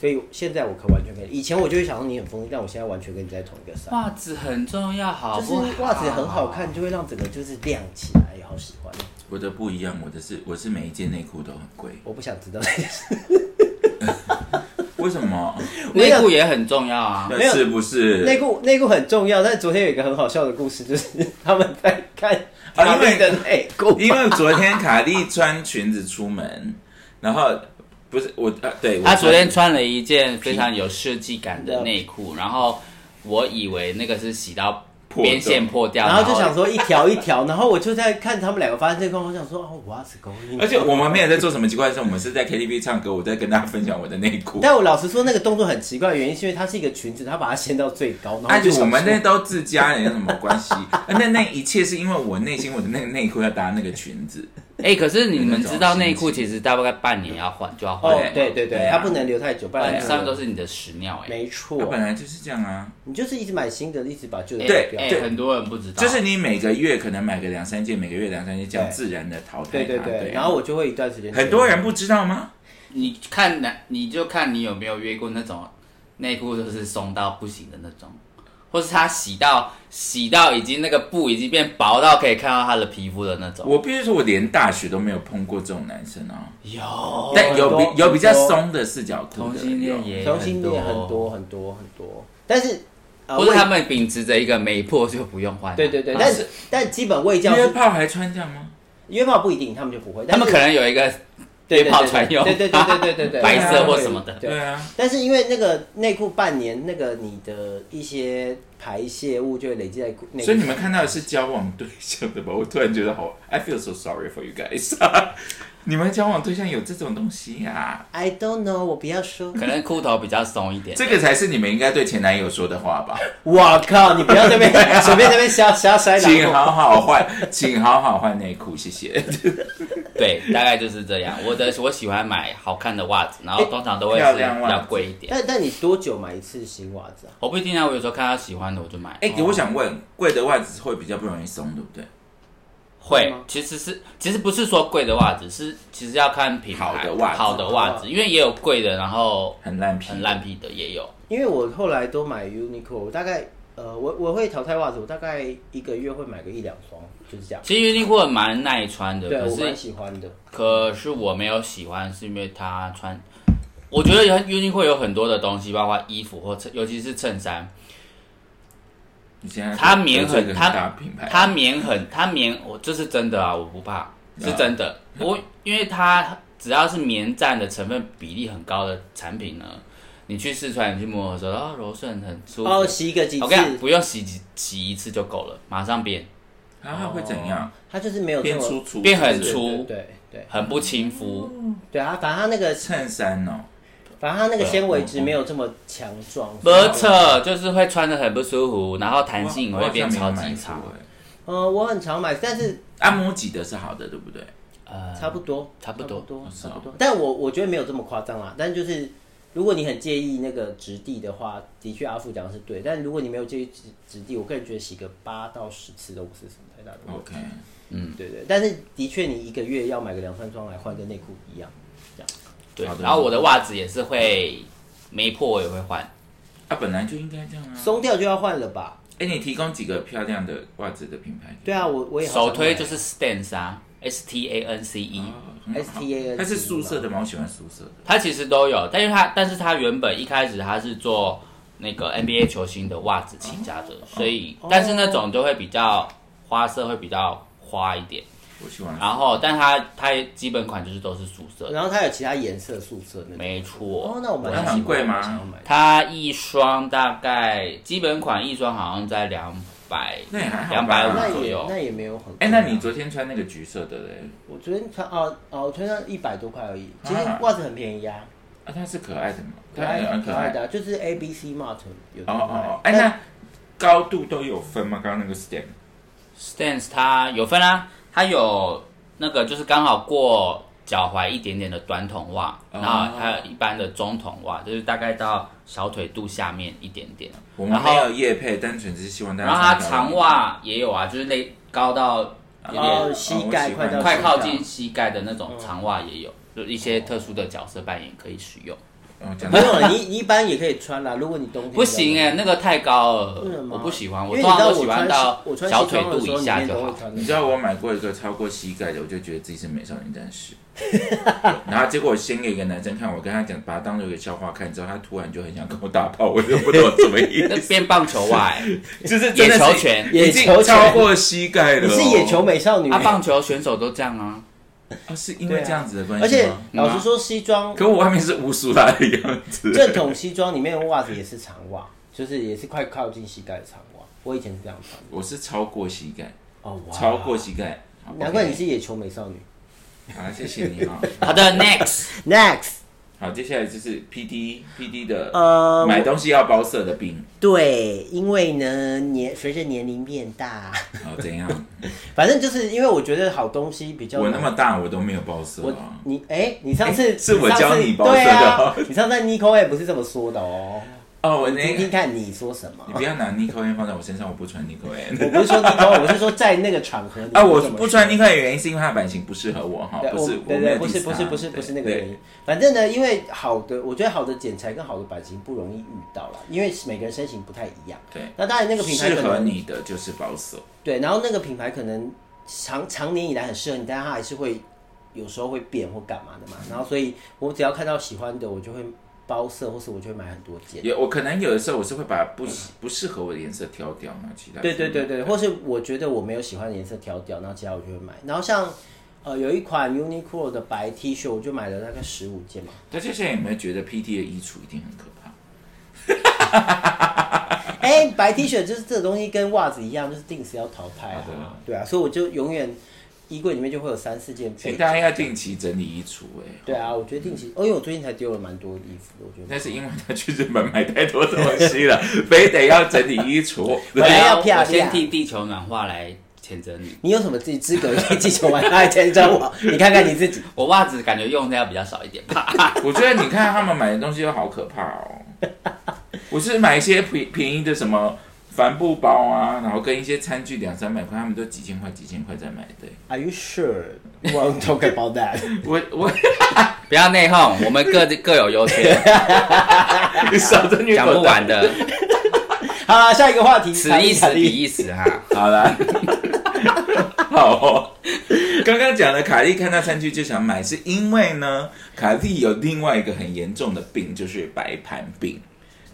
所以现在我可完全可以，以前我就会想说你很疯，但我现在完全跟你在同一个赛。袜子很重要，好就不好？是袜子很好看，就会让整个就是亮起来，好喜欢。我的不一样，我的是我是每一件内裤都很贵，我不想知道这件事。为什么？内裤也很重要啊。没有是不是？内裤内裤很重要，但昨天有一个很好笑的故事，就是 他们在看啊因为卡莉的内裤，因为昨天卡莉穿裙子出门，然后不是我呃，对，我她昨天穿了一件非常有设计感的内裤，然后我以为那个是洗到破边线破掉，然后就想说一条一条，然后我就在看他们两个发生这个，我想说哦，What's going？on？而且我们没有在做什么奇怪的事，我们是在 KTV 唱歌，我在跟大家分享我的内裤。但我老实说，那个动作很奇怪，原因是因为它是一个裙子，它把它掀到最高，然后而且就我们那都自家人有什么关系？那那一切是因为我内心我的那个内裤要搭那个裙子，哎、可是你们知道内裤其实大概半年要换，就要换哦，对对对，它不能留太久，不然不然上面都是你的屎尿哎、没它错本，来就是这样啊。你就是一直买新的，一直把旧的对丢掉。哎、很多人不知道，就是你每个月可能买个两三件，每个月两三件，这样自然的淘汰它。对对对，啊然后我就会一段时间。很多人不知道吗？你看男，你就看你有没有约过那种内裤都是松到不行的那种，或是他洗到洗到已经那个布已经变薄到可以看到他的皮肤的那种。我必须说，我连大学都没有碰过这种男生哦。有，但有比有比较松的四角裤的，同性恋有也同性恋很多很多很多，但是呃或者他们秉持着一个没破就不用换。对对对，啊但是但基本卫教是约炮还穿这样吗？约炮不一定，他们就不会，他们可能有一个对约炮专用，对对对对对对对，白色或什么的。对对啊，但是因为那个内裤半年，那个你的一些排泄物就会累积在内裤，所以你们看到的是交往对象的吧？我突然觉得好，I feel so sorry for you guys。你们交往对象有这种东西呀、I don't know，我不要说。可能裤头比较松一点。这个才是你们应该对前男友说的话吧？我靠，你不要在那边 随便在那边瞎瞎塞请。好好换，请好好换内裤，谢谢。对，大概就是这样。我的我喜欢买好看的袜子，然后通常都会是比较贵一点。但但你多久买一次新袜子啊？我不一定啊，我有时候看到喜欢的我就买。哎、我想问，贵的袜子会比较不容易松，对不对？会，其实是其实不是说贵的袜子，是其实要看品牌好的袜子好的袜子，因为也有贵的，然后很烂皮，很烂皮的也有。因为我后来都买 Uniqlo，我大概呃，我我会淘汰袜子，我大概一个月会买个一两双，就是这样。其实 Uniqlo 蛮耐穿的，对，可我蛮喜欢的。可是我没有喜欢，是因为它穿。我觉得 Uniqlo 有很多的东西，包括衣服或衬，尤其是衬衫，你现在它棉很它大品牌，它棉很它棉，我这是真的啊，我不怕，是真的。我因为它只要是棉占的成分比例很高的产品呢，你去试穿，你去摸的时候，啊，柔顺很舒服。哦，洗个几次我跟你，讲，不用洗几洗一次就够了，马上变，啊会怎样？它就是没有变粗粗，变很粗对对很不亲肤。对啊，反正它那个衬衫哦，反正它那个纤维质没有这么强壮。不错，就是会穿的很不舒服，然后弹性我会变超级长。买过哎呃，我很常买，但是按摩挤的是好的，对不对？呃，差不多，差不多差不多，是哦差不多。但我我觉得没有这么夸张啦。但就是如果你很介意那个质地的话，的确阿富讲的是对。但如果你没有介意质质地，我个人觉得洗个八到十次都不是什么太大的问题。OK，对对，但是的确你一个月要买个两三双来换，跟内裤一样。对好，的然后我的袜子也是会没破我也会换。啊，本来就应该这样啊。松掉就要换了吧？哎，你提供几个漂亮的袜子的品牌？对啊，我我也好想首推就是 Stance 啊，S T A N C E。哦 S T A，它是素色的吗？我喜欢素色的。它其实都有，但是它但是它原本一开始它是做那个 NBA 球星的袜子起家的，所以哦但是那种就会比较花色会比较花一点，我喜欢。然后但它它基本款就是都是素色的，然后它有其他颜色素色那种。没哦。，那我蛮那很贵吗它一双大概基本款一双好像在两百那也还好吧两百五左右。也那也没有很贵啊。哎，那你昨天穿那个橘色的嘞？我昨天穿哦哦，我穿上一百多块而已，其实啊袜子很便宜啊，啊，它是可爱的吗？可爱的很可爱。的啊，就是 A B C Mart 有的哦哦哦，哎，但那高度都有分吗？刚刚那个 stem Stance 它有分啊，它有那个就是刚好过脚踝一点点的短筒袜，哦然后还有一般的中筒袜，就是大概到小腿肚下面一点点。然后我们没有夜配，单纯只是希望大家。然后它长，袜也有啊，就是那高到有哦点膝盖快到快靠近膝盖的那种长袜也有，就一些特殊的角色扮演可以使用。哦，讲到不用了，你你一般也可以穿啦。如果你冬天不行哎、那个太高为什么，了我不喜欢，因为我通常你知道我穿都喜欢到我穿小腿西装的时候肚以下就好。都会穿的你知道我买过一个超过膝盖的，我就觉得自己是美少女战士。然后结果我先给一个男生看，我跟他讲，把他当做一个笑话看，之后他突然就很想跟我打炮，我就不懂怎么意那思，变棒球袜哎、就是真野的是球拳，已经野球拳超过膝盖了、哦。你是野球美少女啊，，棒球选手都这样啊。啊？是因为这样子的关系而且？老实说，西装可我外面是无苏拉的样子。正统西装里面的袜子也是长袜，就是也是快靠近膝盖的长袜。我以前是这样穿的。我是超过膝盖，哦，哇超过膝盖。难怪你是野球美少女。好，谢谢你啊。好的，next，Next，好，接下来就是 P D P D 的呃，买东西要包色的病，对，因为呢年随着年龄变大，好怎样？反正就是因为我觉得好东西比较我那么大我都没有包色。你哎、你上次、哎是我教你包色的你上次在 Nico 也不是这么说的哦。哦，我那听听看你说什么你。不要拿 Nico N 放在我身上，我不穿 Nico N。我不是说 Nico，我是说在那个场合里啊，我不穿说 Nico N 的原因是因为它的版型不适合我哈，不是不是不是不是不是那个原因。反正呢，因为好的，我觉得好的剪裁跟好的版型不容易遇到了，因为每个人身形不太一样。对，那当然那个品牌适合你的就是保守。对，然后那个品牌可能长长年以来很适合你，但它还是会有时候会变或干嘛的嘛。然后所以我只要看到喜欢的，我就会包色，或是我就会买很多件。有我可能有的时候我是会把不不适合我的颜色挑掉，嘛其他对对对对，或是我觉得我没有喜欢的颜色挑掉，然后其他我就会买。然后像呃有一款 Uniqlo 的白 T 恤，我就买了大概十五件嘛。大家现在有没有觉得 PT 的衣橱一定很可怕？哎、白 T 恤就是这个东西跟袜子一样，就是定时要淘汰啊。对啊，所以我就永远衣柜里面就会有三四件备所以大家要定期整理衣橱哎、对啊，我觉得定期，哦，因为我最近才丢了蛮多衣服的，我觉得。那是因为他去日本买太多东西了，非得要整理衣橱。我我来要先替地球暖化来谴责你。你有什么自己资格可以继续玩他来谴责我？你看看你自己。我袜子感觉用的要比较少一点吧。我觉得你看他们买的东西都好可怕哦。我是买一些便便宜的什么帆布包啊，然后跟一些餐具两三百块，他们都几千块几千块在买的。Are you sure? Won't talk about that. 我我 不要内讧，我们各各有优缺，你少在女讲不完的，好了，下一个话题。此一时彼一时哈。好了，好哦。刚刚讲的卡莉看到餐具就想买，是因为呢，卡莉有另外一个很严重的病，就是白盘病。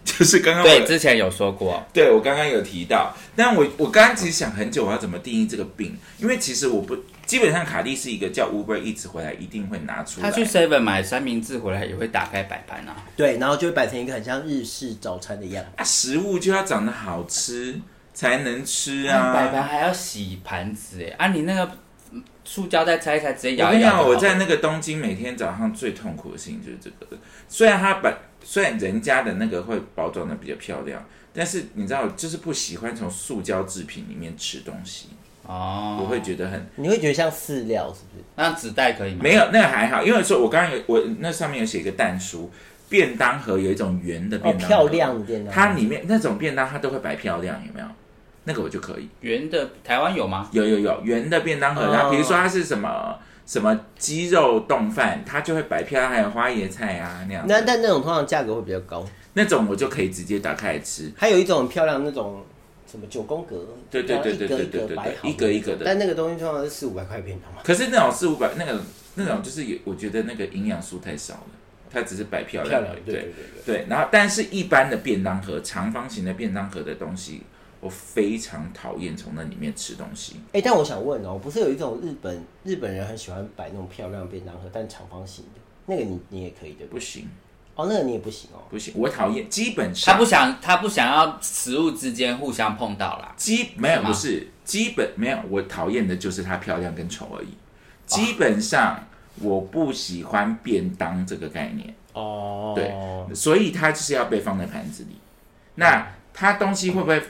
就是刚刚我对，之前有说过，对我刚刚有提到，但我我刚刚其实想很久，我要怎么定义这个病？因为其实我不基本上卡莉是一个叫 Uber 一直回来一定会拿出来。他去 Seven 买三明治回来也会打开摆盘啊。对，然后就会摆成一个很像日式早餐的样子。啊，食物就要长得好吃才能吃啊摆盘啊。还要洗盘子哎，啊，你那个塑胶袋拆一拆，直接我跟你讲，摇一摇就好了。我在那个东京每天早上最痛苦的事情就是这个。虽然它把虽然人家的那个会包装的比较漂亮，但是你知道，就是不喜欢从塑胶制品里面吃东西，哦，我会觉得很你会觉得像饲料是不是？那纸袋可以吗？没有那个还好，因为说我刚刚有我那上面有写一个蛋书，便当盒有一种圆的哦，便当盒，漂亮的便当，它里面那种便当它都会摆漂亮，有没有？那个我就可以。圆的，台湾有吗？有有有圆的便当盒，哦然后比如说它是什么什么鸡肉冻饭，它就会摆漂亮，还有花椰菜啊那样。那但那种通常价格会比较高。那种我就可以直接打开来吃。还有一种很漂亮那种什么九宫格，对对对对对对对一格，一格的但那个东西通常是四五百块便当嘛。可是那种四五百那个那种就是有，我觉得那个营养素太少了，它只是摆漂亮而已。，对对对。对，然后但是一般的便当盒，长方形的便当盒的东西，我非常讨厌从那里面吃东西。哎、但我想问哦，不是有一种日本日本人很喜欢摆那种漂亮便当盒，但长方形的，那个你你也可以的不对？不行哦，那个你也不行哦。不行，我讨厌，基本上他不想，他不想要食物之间互相碰到啦。基没有是不是基本没有，我讨厌的就是它漂亮跟丑而已。啊基本上我不喜欢便当这个概念，哦，对所以它就是要被放在盘子里。那它东西会不会？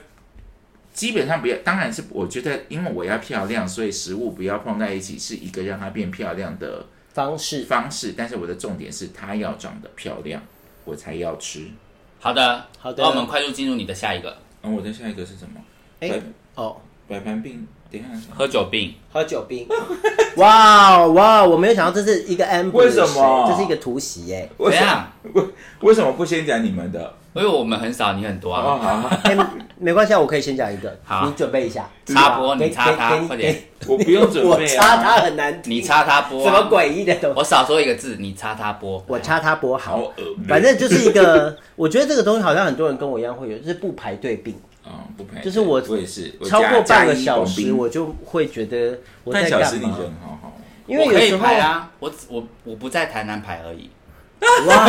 基本上不要，当然是我觉得，因为我要漂亮，所以食物不要碰在一起，是一个让它变漂亮的方式方式。但是我的重点是它要长得漂亮，我才要吃。好的，好的那我们快速进入你的下一个，嗯，我的下一个是什么？哎、摆哦，摆盘病，等一下。喝酒病。喝酒病，哇哇！我没有想到这是一个 amber，为什么这是一个突袭耶？为什么怎样？为为什么不先讲你们的？因为我们很少，你很多哦，啊。好，哎、没关系，啊，我可以先讲一个，好你准备一下。插播，你插他快点。我不用准我备插他啊。很难听，你插他播、什么啊。诡异的东西？我少说一个字，你插他播。我插他播好，好恶反正就是一个，我觉得这个东西好像很多人跟我一样会有，就是不排队病，嗯，不配。就是我我也是，我超过半个小时，我就会觉得我在半小时干嘛？你人好好。因为我可以有时候排啊，我只我我不在台南排而已。哇，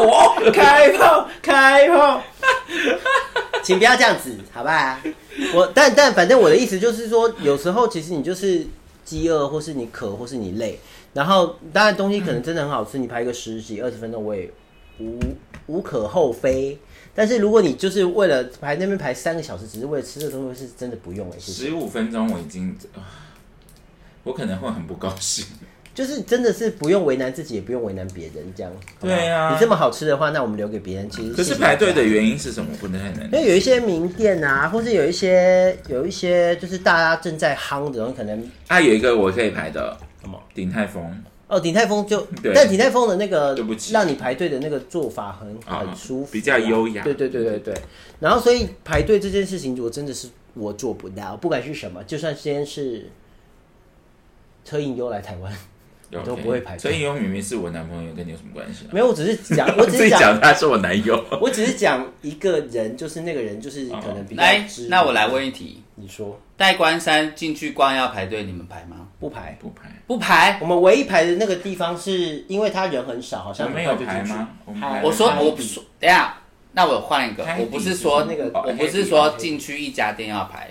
我开炮开炮，请不要这样子，好吧？我但但反正我的意思就是说，有时候其实你就是饥饿，或是你渴，或是你累，然后当然东西可能真的很好吃，你排个十几二十分钟，我也无无可厚非。但是如果你就是为了排那边排三个小时，只是为了吃这个东西，是真的不用哎、欸，谢谢十五分钟我已经，啊我可能会很不高兴。就是真的是不用为难自己，也不用为难别人，这样。对啊你这么好吃的话，那我们留给别人。其实可是排队的原因是什么？不能太能因为有一些名店啊，或是有一些有一些就是大家正在夯的，可能啊，有一个我可以排的，什么鼎泰丰哦，鼎泰丰就对，但鼎泰丰的那个对不起让你排队的那个做法很啊很舒服啊，比较优雅对对对对对。然后所以排队这件事情，我真的是我做不到，不管是什么，就算今天是车银优来台湾，我都不会排队所以有明明是我男朋友，跟你有什么关系啊？没有，我只是讲，我只是讲。他是我男友。我只是讲一个人，就是那个人，就是可能比较来知，那我来问一题：你说代官山进去逛要排队，你们排吗？不排？不排，不排。我们唯一排的那个地方是因为他人很少，好像我们有排吗？我们排排我说我不说，等下，那我换一个，我不是底说那个哦我不是说进去一家店要排，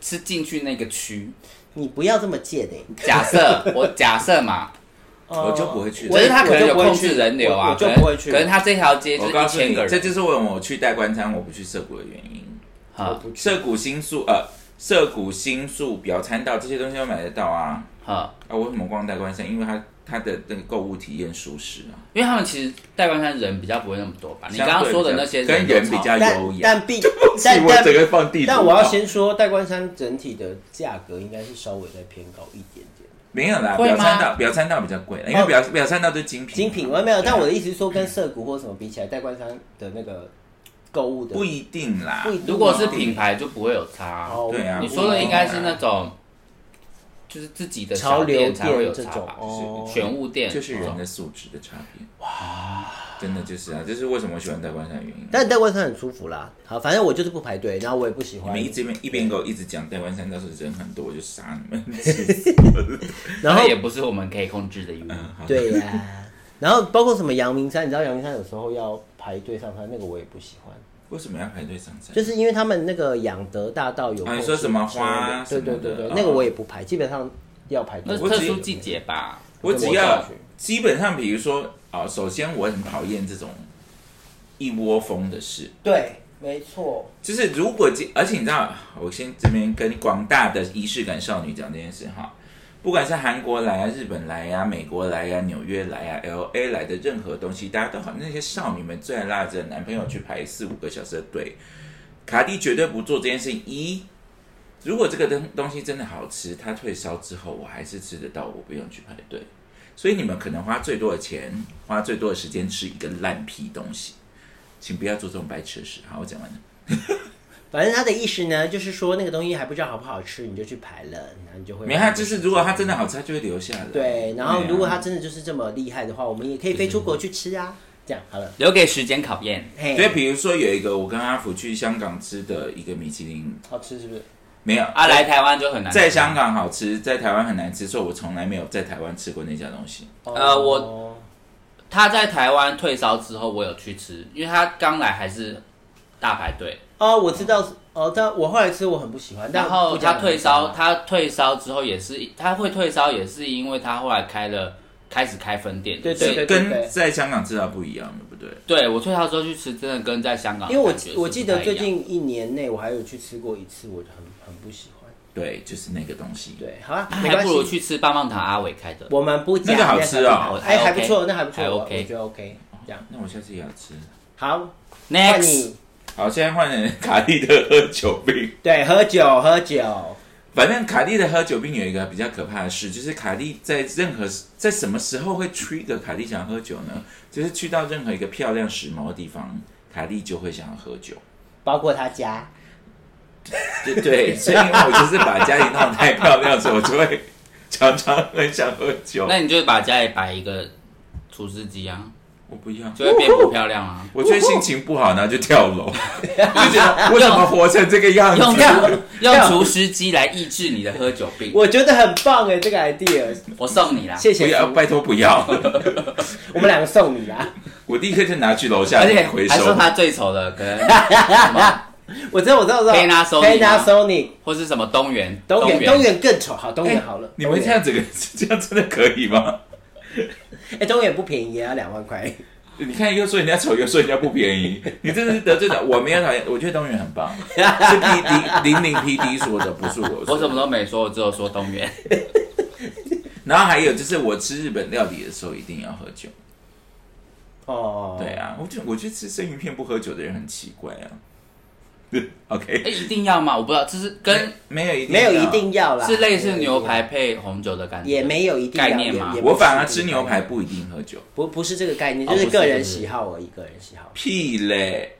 是进去那个区。你不要这么借的、假设我假设嘛，我就不会去可是他可能有我就不会控制人流啊，我我就可能不会去。可能他这条街就一千个，人，这就是为什么我去代官餐我不去涩谷的原因。好涩谷新宿呃，涩谷新宿表参道这些东西都买得到啊。好，啊，我为什么逛代官山？因为它它的那个购物体验舒适啊，因为他们其实代官山人比较不会那么多吧？你刚刚说的那些跟人比较优雅。但毕 竟但我整但个放地图。但我要先说，代官山整体的价格应该是稍微再偏高一点点。没有啦，表参道表参道比较贵了，因为哦表表参道都是精品。精品我没有，但我的意思是说，跟涩谷或什么比起来，代官山的那个购物的不一定啦如果是啊品牌就不会有差。哦对啊你说的应该是那种，就是自己的潮小流店才会有这种差吧？哦，玄物店就是人的素质的差别。哇，真的就是啊，这是为什么我喜欢代官山的原因。但代官山很舒服啦。好，反正我就是不排队，然后我也不喜欢你们。一直边一边给我一直讲代官山，到时候人很多，我就杀你们。然后也不是我们可以控制的欲望。嗯，好 对呀、然后包括什么阳明山，你知道阳明山有时候要排队上山，那个我也不喜欢，为什么要排队上山？就是因为他们那个养德大道有啊你说什么车花对对对对，那个我也不排，基本上要排队特殊季节吧？我只要基本上，比如说啊、首先我很讨厌这种一窝蜂的事，对，没错。就是如果今而且你知道，我先这边跟广大的仪式感少女讲这件事哈，不管是韩国来啊、日本来啊、美国来啊、纽约来啊、L A 来的任何东西，大家都好，那些少女们最爱拉着男朋友去排四五个小时的队。卡蒂绝对不做这件事情。一，如果这个东东西真的好吃，它退烧之后我还是吃得到，我不用去排队。所以你们可能花最多的钱，花最多的时间吃一个烂屁东西，请不要做这种白痴的事。好，我讲完了。反正他的意思呢，就是说那个东西还不知道好不好吃，你就去排了，然后你就会。没有，它就是如果它真的好吃，它就会留下来。对，然后如果他真的就是这么厉害的话，我们也可以飞出国去吃啊。这样好了，留给时间考验。所以，比如说有一个我跟阿福去香港吃的一个米其林，好吃是不是？没有啊，来台湾就很难。在香港好吃，在台湾很难吃，所以我从来没有在台湾吃过那家东西。呃我哦他在台湾退烧之后，我有去吃，因为他刚来还是大排队，哦，我知道哦，但我后来吃我很不喜欢，然后他退烧，他退烧之后也是他会退烧，也是因为他后来开了开始开分店，对对对跟在香港吃到不一样，对不对？对我退烧之后去吃，真的跟在香港因为我我记得最近一年内我还有去吃过一次，我就很很不喜欢。对，就是那个东西。对，好啊，还不如，去吃棒棒糖阿伟开的。我们不讲那个好吃哦那个哎，还还不错，那还不错，OK 我觉得 OK。这样那我下次也要吃。好，换 Next，你好，现在换成卡蒂的喝酒病。对喝酒喝酒，反正卡蒂的喝酒病有一个比较可怕的事，就是卡蒂在任何在什么时候会 trigger 卡莉想要喝酒呢？就是去到任何一个漂亮时髦的地方，卡蒂就会想要喝酒。包括他家。对对，所以因为我就是把家里弄得太漂亮，所以我就会 常常很想喝酒。那你就把家里摆一个厨师机啊，我不要，就会变不漂亮啊。我觉得心情不好，然后就跳楼，我 就觉得我怎么活成这个样用子？用 用厨师机来抑制你的喝酒病，我觉得很棒哎，这个 idea，我送你啦。谢谢不要，。拜托不要！我们两个送你啦。我立刻就拿去楼下而且回收。还说他最丑的，可能什么我知道，我知道，我知道。Panasonic 吗 Panasonic，或是什么东元，东元远东远更丑，好，东元好了。你们这样子个这样真的可以吗？哎，东远不便宜，也要两万块。你看，又说人家丑，又说人家不便宜，你真的是得罪了。我没有讨厌，我觉得东元很棒，是 P D 零零 P D 说的，不是我说。我什么都没说，我只有说东元。然后还有就是，我吃日本料理的时候一定要喝酒。哦，对啊，我就我觉得吃生鱼片不喝酒的人很奇怪啊。OK，哎，一定要吗？我不知道，这是跟没有一定没有要一定要啦，是类似牛排配红酒的感觉，也没有一定概念嘛我反而吃牛排，不一定喝酒。不不是这个概念，哦就是个人喜好而已，个人喜好。屁嘞！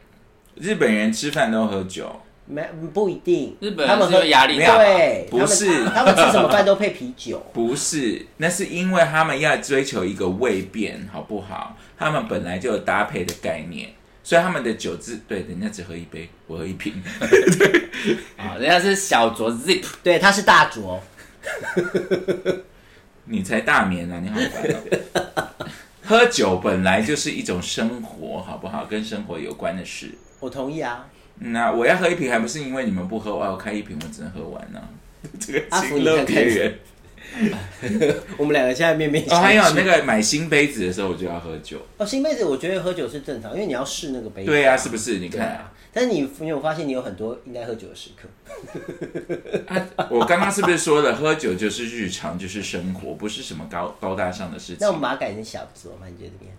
日本人吃饭都喝酒，没不一定，日本人他们压力大对，不是他们吃什么饭都配啤酒。不是，那是因为他们要追求一个味变，好不好？他们本来就有搭配的概念，所以他们的酒只对人家只喝一杯，我喝一瓶。啊，人家是小酌 zip，对，他是大酌，你才大眠啊！你好烦哦。喝酒本来就是一种生活，好不好？跟生活有关的事。我同意啊。那我要喝一瓶，还不是因为你们不喝，我要开一瓶，我只能喝完呢、这个阿福情勒你看看别人。我们两个现在面面哦，相觑。还有那个买新杯子的时候，我就要喝酒。哦，新杯子我觉得喝酒是正常，因为你要试那个杯子。对啊，是不是？你看啊。但是你你有发现你有很多应该喝酒的时刻？啊，我刚刚是不是说了，喝酒就是日常，就是生活，不是什么高高大上的事情那我。们把它改成小酌嘛？你觉得怎么样？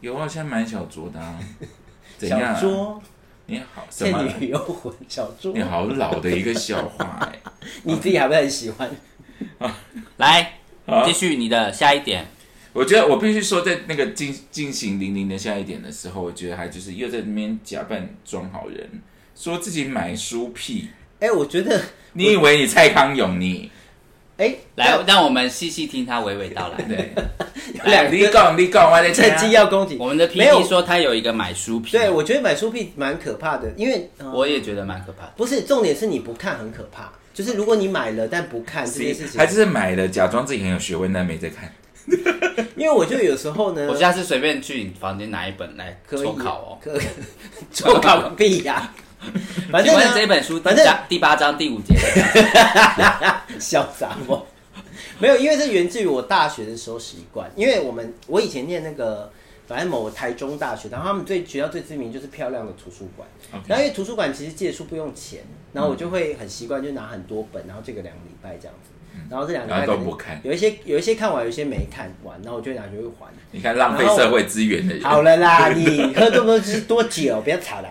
有啊，现在蛮小酌的啊。怎小样、啊？酌，你好，什倩么？女幽魂，小你，好老的一个笑话哎、你自己还不是很喜欢？来好继续你的下一点。我觉得我必须说，在那个进进行零零的下一点的时候，我觉得还就是又在那边假扮装好人，说自己买书屁。哎，我觉得，你以为你蔡康永你？哎，来，让我们细细听他娓娓道来。对，两个你讲你讲，我在趁机要攻击我们的没有 PD 说他有一个买书癖，对，我觉得买书癖蛮可怕的，因为、呃我也觉得蛮可怕的。不是重点是你不看很可怕，就是如果你买了但不看这件事情还，是买了，假装自己很有学问，但没在看。因为我就有时候呢，我下次随便去你房间拿一本来可以抽考哦。可抽考必呀、反正这本书第反正第八章第五节在讲什么潇洒不？没有，因为这源自于我大学的时候习惯，因为我们我以前念那个。反正某台中大学，然后他们最学校最知名就是漂亮的图书馆。然后因为图书馆其实借书不用钱，然后我就会很习惯就拿很多本，然后借个两个礼拜这样子。然后这两个礼拜都不看有一些有一些看完，有一些没看完，然后我就会拿去还。你看浪费社会资源的人，好了啦，你喝这么多是多久？不要吵了。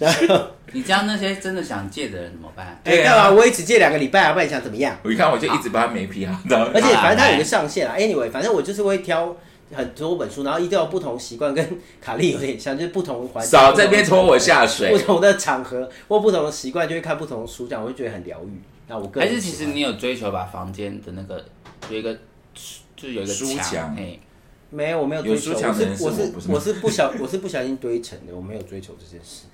然 后你这样那些真的想借的人怎么办？对啊干嘛？我也只借两个礼拜啊，不然你想怎么样？我一看我就一直把它没批好，然后而且反正它有个上限啊。Anyway，反正我就是会挑很多本书，然后一定要有不同习惯，跟卡莉有点像，就是不同环境。少这边拖我下水不。同的场合或不同的习惯，就会看不同的书，这样我就觉得很疗愈。那我个人还是其实你有追求把房间的那个有一个就是有一个书墙嘿，没有，我没有追求，有书墙的是我是我是我是不小 我是不小心堆成的，我没有追求这件事。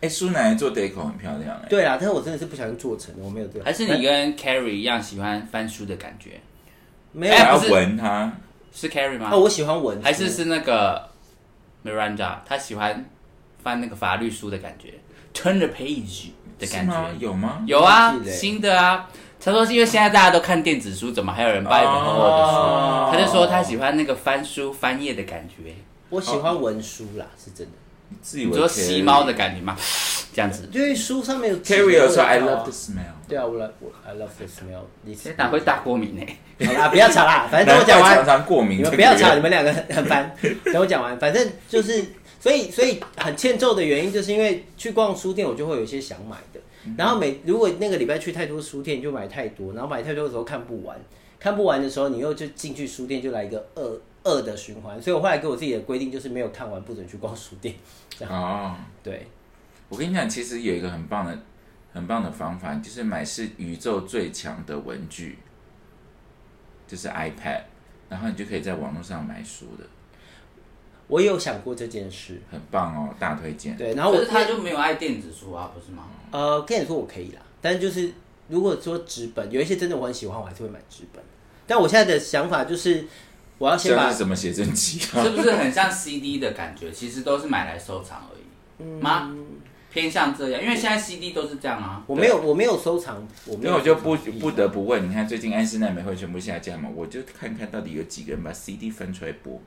哎，苏奶奶做 deco 很漂亮哎。对啊，但是我真的是不小心做成的，我没有这个。还是你跟 Carrie 一样喜欢翻书的感觉？没有还要哎不是闻它，是 Carrie 吗？哦，我喜欢文，还是是那个 Miranda，他喜欢翻那个法律书的感觉，turn the page 的感觉？？有吗？有啊新的啊。他说是因为现在大家都看电子书，怎么还有人抱一本厚厚的书？哦他就说他喜欢那个翻书翻页的感觉，我喜欢文书啦，是真的。自以为吸猫的感觉吗？这样子，因为书上面有 Carrie 有说 I love the smell。对啊，我 love 我 I love the smell。你现在哪会大过敏呢？好啦，不要吵啦，反正等我讲完常。常过敏。你们不要吵，你们两个很很烦。等我讲完，反正就是，所以所以很欠揍的原因，就是因为去逛书店，我就会有一些想买的。然后每如果那个礼拜去太多书店，你就买太多，然后买太多的时候看不完，看不完的时候，你又就进去书店就来一个恶恶的循环。所以我后来给我自己的规定就是没有看完不准去逛书店。哦，对，我跟你讲，其实有一个很棒的、很棒的方法，就是买是宇宙最强的文具，就是 iPad，然后你就可以在网络上买书的，我也有想过这件事。很棒哦，大推荐。对，然后我可是他就没有爱电子书啊，不是吗？呃跟你说我可以啦，但是就是如果说纸本，有一些真的我很喜欢，我还是会买纸本。但我现在的想法就是，我要先把像是什么写真集啊？是不是很像 CD 的感觉？其实都是买来收藏而已，吗？偏向这样，因为现在 CD 都是这样啊。我没有，我没有收藏，我没有因为我就不不得不问，你看最近安室奈美惠全部下架嘛，我就看看到底有几个人把 CD 分出来播。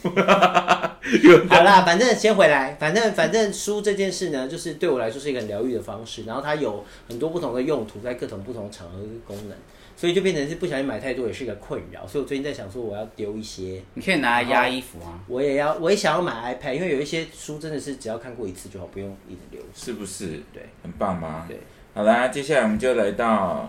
好啦，反正先回来，反正反正书这件事呢，就是对我来说是一个很疗愈的方式，然后它有很多不同的用途，在各种不同的场合跟功能，所以就变成是不小心买太多也是一个困扰，所以我最近在想说我要丢一些，你可以拿来压衣服啊。我也要我也想要买 iPad，因为有一些书真的是只要看过一次就好，不用一直留。是不是？对，很棒吗？对。好啦，接下来我们就来到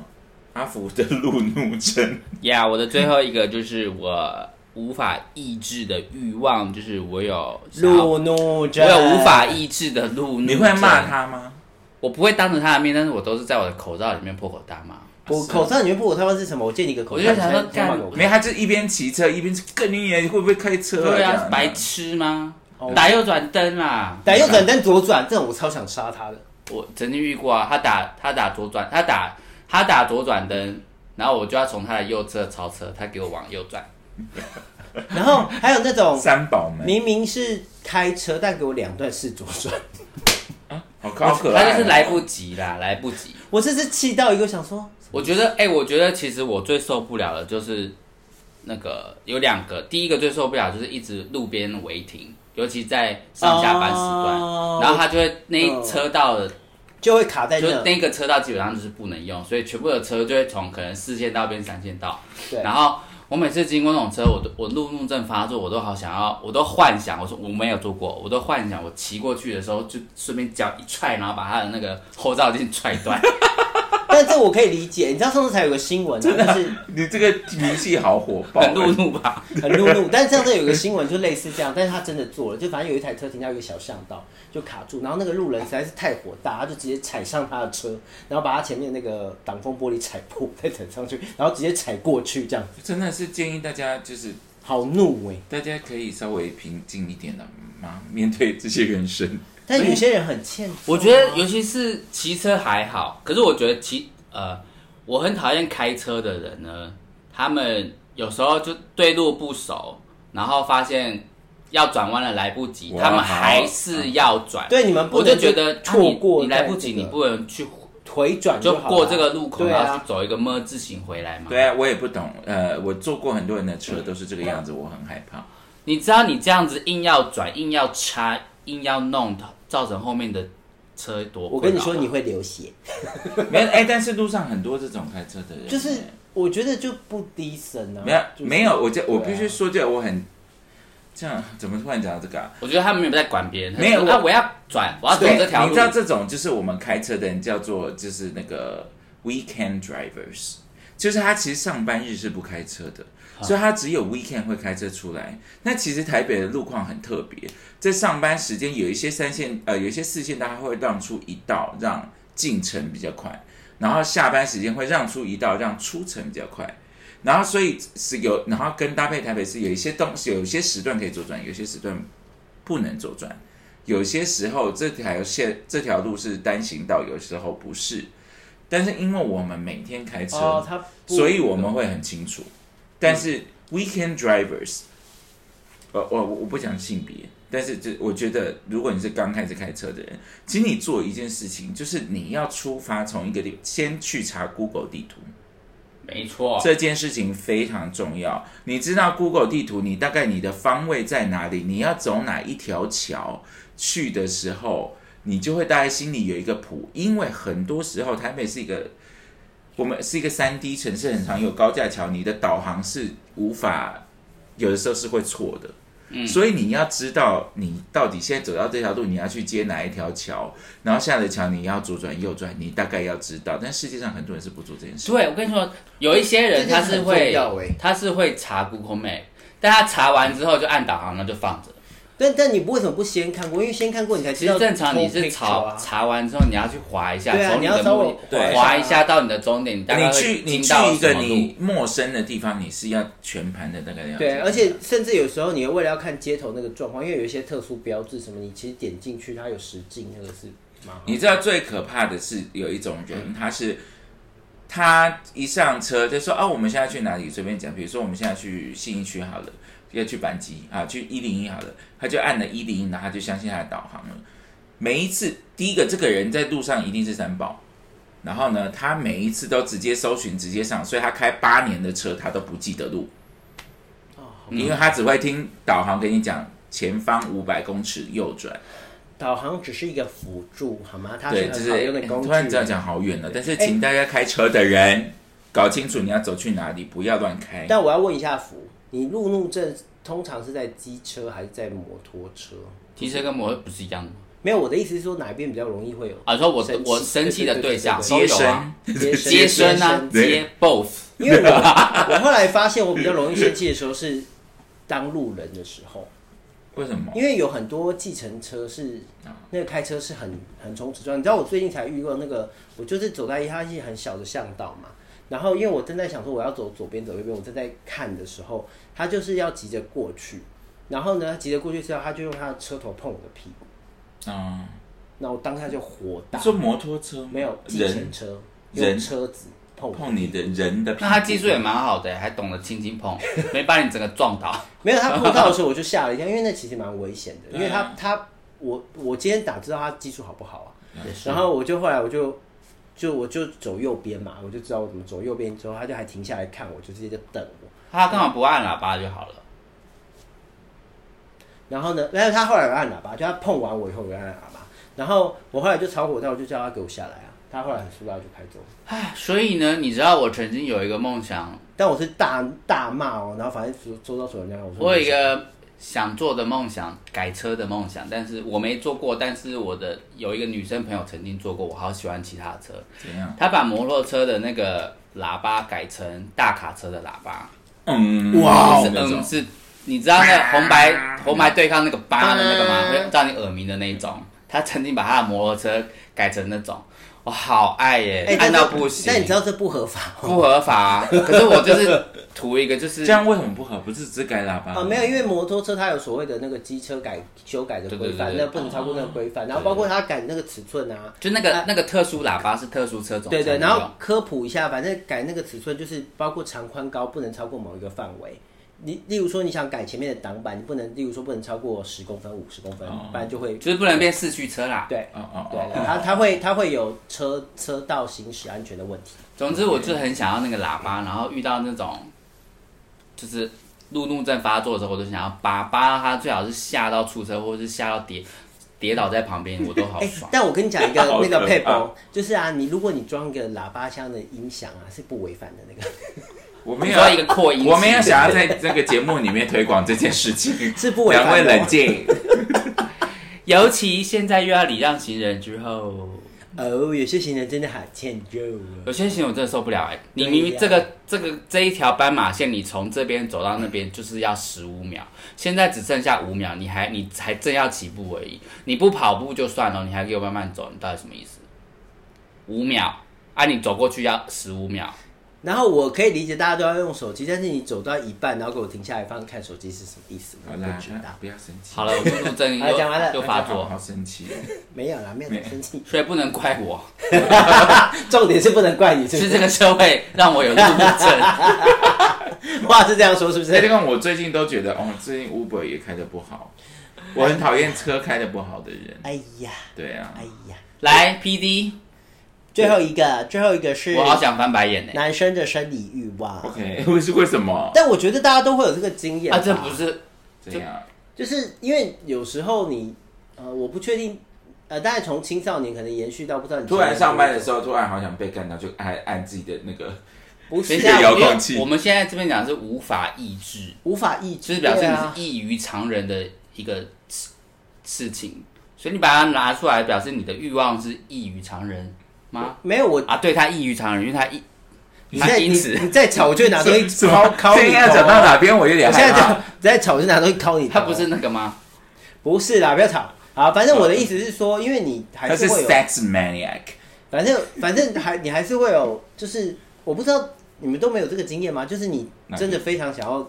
阿福的路怒症。呀我的最后一个就是我无法抑制的欲望，就是我有路怒症我，有无法抑制的路怒。你会骂？他吗？我不会当着他的面，但是我都是在我的口罩里面破口大骂。我口罩里面不我他妈是什么？我借你一个口罩，我就想说没，他就一边骑车一边更你也会不会开车、对啊，白痴吗哦？打右转灯啦！打右转灯左转，这种我超想杀他的。我曾经遇过啊，他打他打左转，他打他打左转灯，然后我就要从他的右侧超车，他给我往右转。然后还有那种三宝们，明明是开车，但给我两段式左转，好好可爱、哦他就是来不及啦，来不及。我这是气到一个想说，我觉得，哎、我觉得其实我最受不了的就是那个有两个，第一个最受不了就是一直路边违停，尤其在上下班时段，哦然后他就会那一车道的，就会卡在就那。那个车道基本上就是不能用，所以全部的车就会从可能四线道变三线道，对，然后。我每次经过那种车，我都我路怒症发作，我都好想要，我都幻想，我说我没有做过，我都幻想我骑过去的时候就顺便脚一踹，然后把他的那个后照镜踹断。但这我可以理解。你知道上次才有个新闻、啊，就是你这个名气好火爆，很怒怒吧？很怒怒。但是上次有个新闻就类似这样，但是他真的做了，就反正有一台车停到一个小巷道，就卡住，然后那个路人实在是太火大，他就直接踩上他的车，然后把他前面那个挡风玻璃踩破，再踩上去，然后直接踩过去，这样真的是建议大家就是好怒哎、大家可以稍微平静一点的吗？面对这些人生，但有些人很欠啊，我觉得尤其是骑车还好，可是我觉得骑呃，我很讨厌开车的人呢，他们有时候就对路不熟，然后发现要转弯了来不及，他们还是要转。对你们不我就觉得啊错过你你来不及，你不能去回转就过这个路口，啊然后去，走一个么字形回来嘛。对啊，我也不懂。呃，我坐过很多人的车，都是这个样子，我很害怕。你知道你这样子硬要转、硬要插、硬要弄，造成后面的车多。我跟你说你会流血，没有哎，但是路上很多这种开车的人，就是我觉得就不低声啊，没有就是没有，我这我必须说，这我很这样，怎么突然讲到这个啊？我觉得他们没有在管别人，没有啊，我要转，我要走这条路你知。道这种就是我们开车的人叫做就是那个 weekend drivers，就是他其实上班日是不开车的，所以他只有 weekend 会开车出来。那其实台北的路况很特别，在上班时间有一些三线呃有一些四线，它会让出一道让进城比较快，然后下班时间会让出一道让出城比较快。然后所以是有，然后跟搭配台北市有一些东西，有一些时段可以左转，有些时段不能左转。有些时候这条线这条路是单行道，有时候不是。但是因为我们每天开车，哦，所以我们会很清楚。但是 weekend drivers，呃，我我我不讲性别，但是这我觉得，如果你是刚开始开车的人，请你做一件事情，就是你要出发从一个地，先去查 Google 地图。没错，这件事情非常重要。你知道 Google 地图，你大概你的方位在哪里？你要走哪一条桥去的时候，你就会大概心里有一个谱。因为很多时候台北是一个，我们是一个三 D 城市，很常有高架桥，你的导航是无法，有的时候是会错的。所以你要知道你到底现在走到这条路，你要去接哪一条桥，然后下了桥你要左转右转，你大概要知道。但世界上很多人是不做这件事。对我跟你说，有一些人他是会欸，他是会查 Google Map，但他查完之后就按导航，那就放着。但但你为什么不先看过？因为先看过你才知道。其实正常你是查查查完之后，你要去划一下，对啊从你要稍微的目的对划一下到你的终点，你大概你会去你去到一个什么路你陌生的地方，你是要全盘的大概要对，而且甚至有时候你为了要看街头那个状况，因为有一些特殊标志什么，你其实点进去它有实境，那个是蛮好。你知道最可怕的是有一种人，他是他一上车就说哦，我们现在去哪里？随便讲，比如说我们现在去信义区好了，要去板机啊，去一零一好了，他就按了一零一，然后他就相信他的导航了。每一次，第一个这个人在路上一定是三宝，然后呢，他每一次都直接搜寻，直接上，所以他开八年的车，他都不记得路。哦因为他只会听导航跟你讲前方五百公尺右转，导航只是一个辅助，好吗？它对，就是是很好用的工具。突然这样讲好远了，但是请大家开车的人搞清楚你要走去哪里，不要乱开。但我要问一下福，你路怒症通常是在机车还是在摩托车？机车跟摩托不是一样的吗？没有，我的意思是说哪一边比较容易会有啊，说我生我生气的对象接有啊，生，接接生啊，接 both。因为我 我后来发现我比较容易生气的时候是当路人的时候，为什么？因为有很多计程车是那个开车是很很冲直撞，你知道我最近才遇过那个，我就是走在一它是很小的巷道嘛，然后因为我正在想说我要走左边走右边，我正在看的时候，他就是要急着过去，然后呢急着过去之后，他就用他的车头碰我的屁股，啊，那我当下就火大。你，说摩托车吗？没有计人程车人？用车子碰我碰你的人的屁股，那他技术也蛮好的，还懂得轻轻碰，没把你整个撞倒。没有，他碰到的时候我就吓了一跳，因为那其实蛮危险的，因为他他我我今天哪知道他技术好不好啊？然后我就后来我就就我就走右边嘛，我就知道我怎么走右边之后，他就还停下来看我，就直接就等我。他干嘛不按喇叭就好了？然后呢，但是他后来有按喇叭，就他碰完我以后有按喇叭，然后我后来就超火大，我就叫他给我下来啊。他后来很疏拉就开走，唉，所以呢，你知道我曾经有一个梦想，但我是大大骂哦，然后反正说说到手人说我有一个想做的梦想，改车的梦想，但是我没做过。但是我的有一个女生朋友曾经做过，我好喜欢骑她的车。怎样？她把摩托车的那个喇叭改成大卡车的喇叭，嗯，哇是嗯是，你知道那个红白红白对抗那个八的那个吗？会让你耳鸣的那一种。她曾经把她的摩托车改成那种，我好爱耶，哎，爱到不行。但你知道这不合法哦。不合法、啊，可是我就是图一个就是这样为什么不好？不是只改喇叭啊，没有，因为摩托车它有所谓的那个机车改修改的规范，那不能超过那个规范。然后包括它改那个尺寸啊，就那个那个特殊喇叭是特殊车种才对对。然后科普一下，反正改那个尺寸就是包括长宽高不能超过某一个范围。你例如说你想改前面的挡板，你不能，例如说不能超过十公分、五十公分，不然就会就是不能变四驱车啦。对哦哦对哦，它它会它会有车车道行驶安全的问题。总之，我就很想要那个喇叭，然后遇到那种就是路怒症发作的时候，我都想要扒扒到他，最好是吓到出车，或者是吓到跌跌倒在旁边，我都好哎、爽。但我跟你讲一个 那个可配怕包，就是啊，你如果你装一个喇叭箱的音响啊，是不违反的那个，我没有一个扩音器，我没有想要在这个节目里面推广这件事情，是不违两位反的哦。冷静。尤其现在又要礼让行人之后，哦，有些行人真的好欠揍哦。有些行人我真的受不了哎、你明明这个这个这一条斑马线，你从这边走到那边就是要十五秒，现在只剩下五秒，你还你还正要起步而已，你不跑步就算了，你还给我慢慢走，你到底什么意思？五秒啊，你走过去要十五秒，然后我可以理解大家都要用手机，但是你走到一半，然后给我停下来放看手机是什么意思？我好啦不知道。，不要生气。好了，我路怒症好讲完了又又发作好好，生气。没有啦，没有生气。所以不能怪我，重点是不能怪你，是不是？是这个社会让我有路怒症。话是这样说，是不所以这？个我最近都觉得，哦，最近 Uber 也开的不好，我很讨厌车开的不好的人。哎呀，对啊哎，呀，来，P D，最后一个，最后一个是我好想翻白眼呢、男生的生理欲望。OK，为 是为什么？但我觉得大家都会有这个经验啊，这不是这样，就是因为有时候你呃，我不确定，呃，当然从青少年可能延续到不知道你突然上班的时候，突然好想被干到，就按按自己的那个。不是下，遥控器。我们现在这边讲是无法抑制，无法抑制，就是表示你是异于常人的一个事事情，所以你把它拿出来，表示你的欲望是异于常人吗？没有我。啊，对，他异于常人，因为他异，你在因此你在吵，我就会拿东西 敲敲你头。这应该讲到哪边？我有点我现害怕。在讲你在吵，我就拿东西敲你。他不是那个吗？不是啦，不要吵。好，反正我的意思是说，因为你还是是会有，sex maniac，反正反正还你还是会有，就是我不知道你们都没有这个经验吗？就是你真的非常想要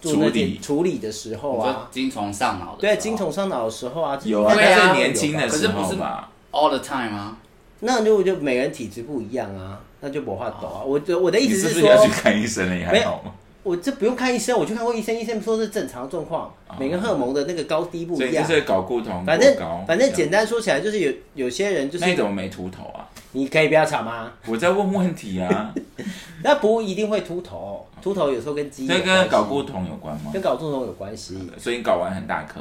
做那处理件处理的时候啊，精虫上脑的，对，精虫上脑的时候啊，有啊，对啊但是年轻的时可是不是候吧。all the time 啊。那就就每个人体质不一样啊，那就没话抖啊。我的我的意你思说，是不是要去看医生了？你还好吗？我这不用看医生，我去看过医生，医生说是正常状况，每个人荷尔蒙的那个高低不一样。所以就是睾固酮反正反正简单说起来，就是有有些人就是那你怎么没秃头啊？你可以不要吵吗？我在问问题啊，那不一定会秃头，秃头有时候跟基因这有关系跟睾固酮有关吗？跟睾固酮有关系，所以你睾丸很大颗，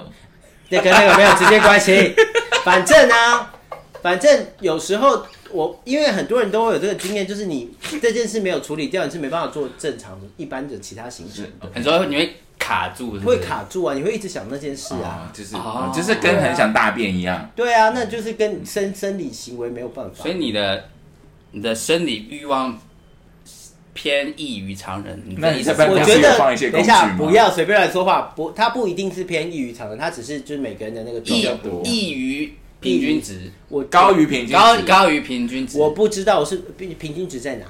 那跟那个没有直接关系。反正呢，反正有时候我因为很多人都会有这个经验，就是你这件事没有处理掉，你是没办法做正常的一般的其他行程的，很多你会卡住，是不是会。卡住啊，你会一直想那件事啊。哦就是哦就是跟很想大便一样。对啊，那就是跟生生理行为没有办法所以。你的你的生理欲望偏异于常人，你的意思是那你在办我公室觉得放一些工等一下吗不要随便乱说话，不，他不一定是偏异于常人，他只是就是每个人的那个状异异于平均值，我高于平均值。高高于平均值。我不知道我是平平均值在哪，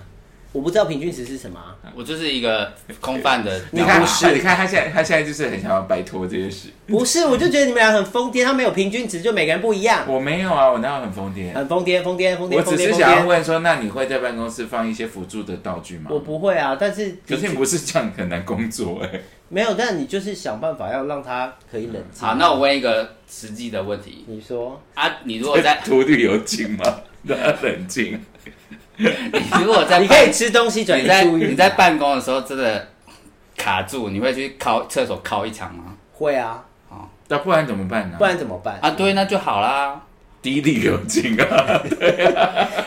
我不知道平均值是什么啊、我就是一个空泛的，你看，你不是你看他现在他现在就是很想要摆脱这些事。不是，我就觉得你们俩很疯癫，他没有平均值，就每个人不一样，我没有啊，我哪有很疯癫？很疯癫，疯癫，疯癫，我只是。想要问说，那你会在办公室放一些辅助的道具吗？我不会啊，但是可是你不是这样很难工作哎。没有，但你就是想办法要让他可以冷静。好，那我问一个实际的问题你说，啊，你如果在涂绿油精吗？让他冷静。你如果在 你可以吃东西转移你在注意力。你在办公的时候真的卡住，你会去靠厕所靠一枪吗？会啊，那不然怎么办呢？不然怎么办？啊，对，那就好啦。滴滴有精啊，对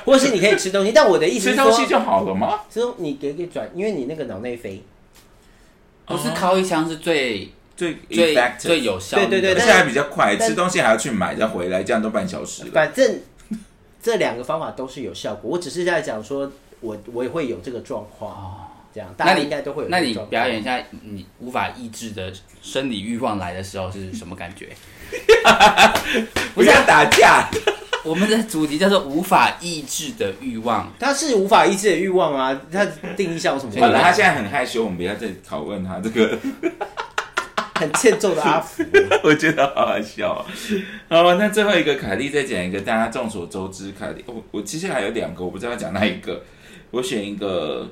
或是你可以吃东西，但我的意思是，吃东西就好了吗？是说你给给转，因为你那个脑内啡，不是靠一枪是最最最 effective 最有效对对对而且还比较快，但吃东西还要去买再回来，这样都半小时了。反正这两个方法都是有效果。我只是在讲说，我我也会有这个状况，这样大家那你应该都会有这那你。表演一下你无法抑制的生理欲望来的时候是什么感觉？不要打架，我们的主题叫做无法抑制的欲望。他是无法抑制的欲望啊，他定义下有什么好了，关系？他现在很害羞，我们不要再拷问他这个，很欠揍的阿 福。我觉得好好笑啊。好，那最后一个凯莉再讲一个大家众所周知，凯莉，我我其实还有两个，我不知道要讲哪一个，我选一个，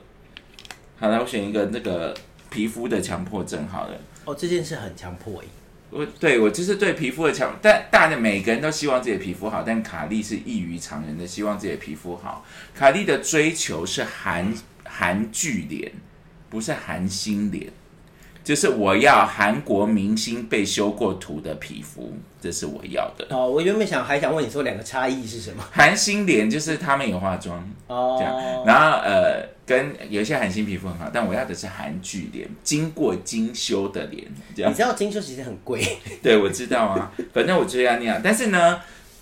好了，我选一个那个皮肤的强迫症好了。哦，这件事很强迫哎。我对我就是对皮肤的强，但大家每个人都希望自己的皮肤好，但卡莉是异于常人的，希望自己的皮肤好。卡莉的追求是韩韩剧脸，不是韩星脸，就是我要韩国明星被修过图的皮肤，这是我要的。哦，我原本想还想问你说两个差异是什么？韩星脸就是他们有化妆哦这样，哦，然后呃，跟有一些韩星皮肤很好，但我要的是韩剧脸，经过精修的脸，这样你。知道精修其实很贵，对，我知道啊，反正我就要那样。但是呢，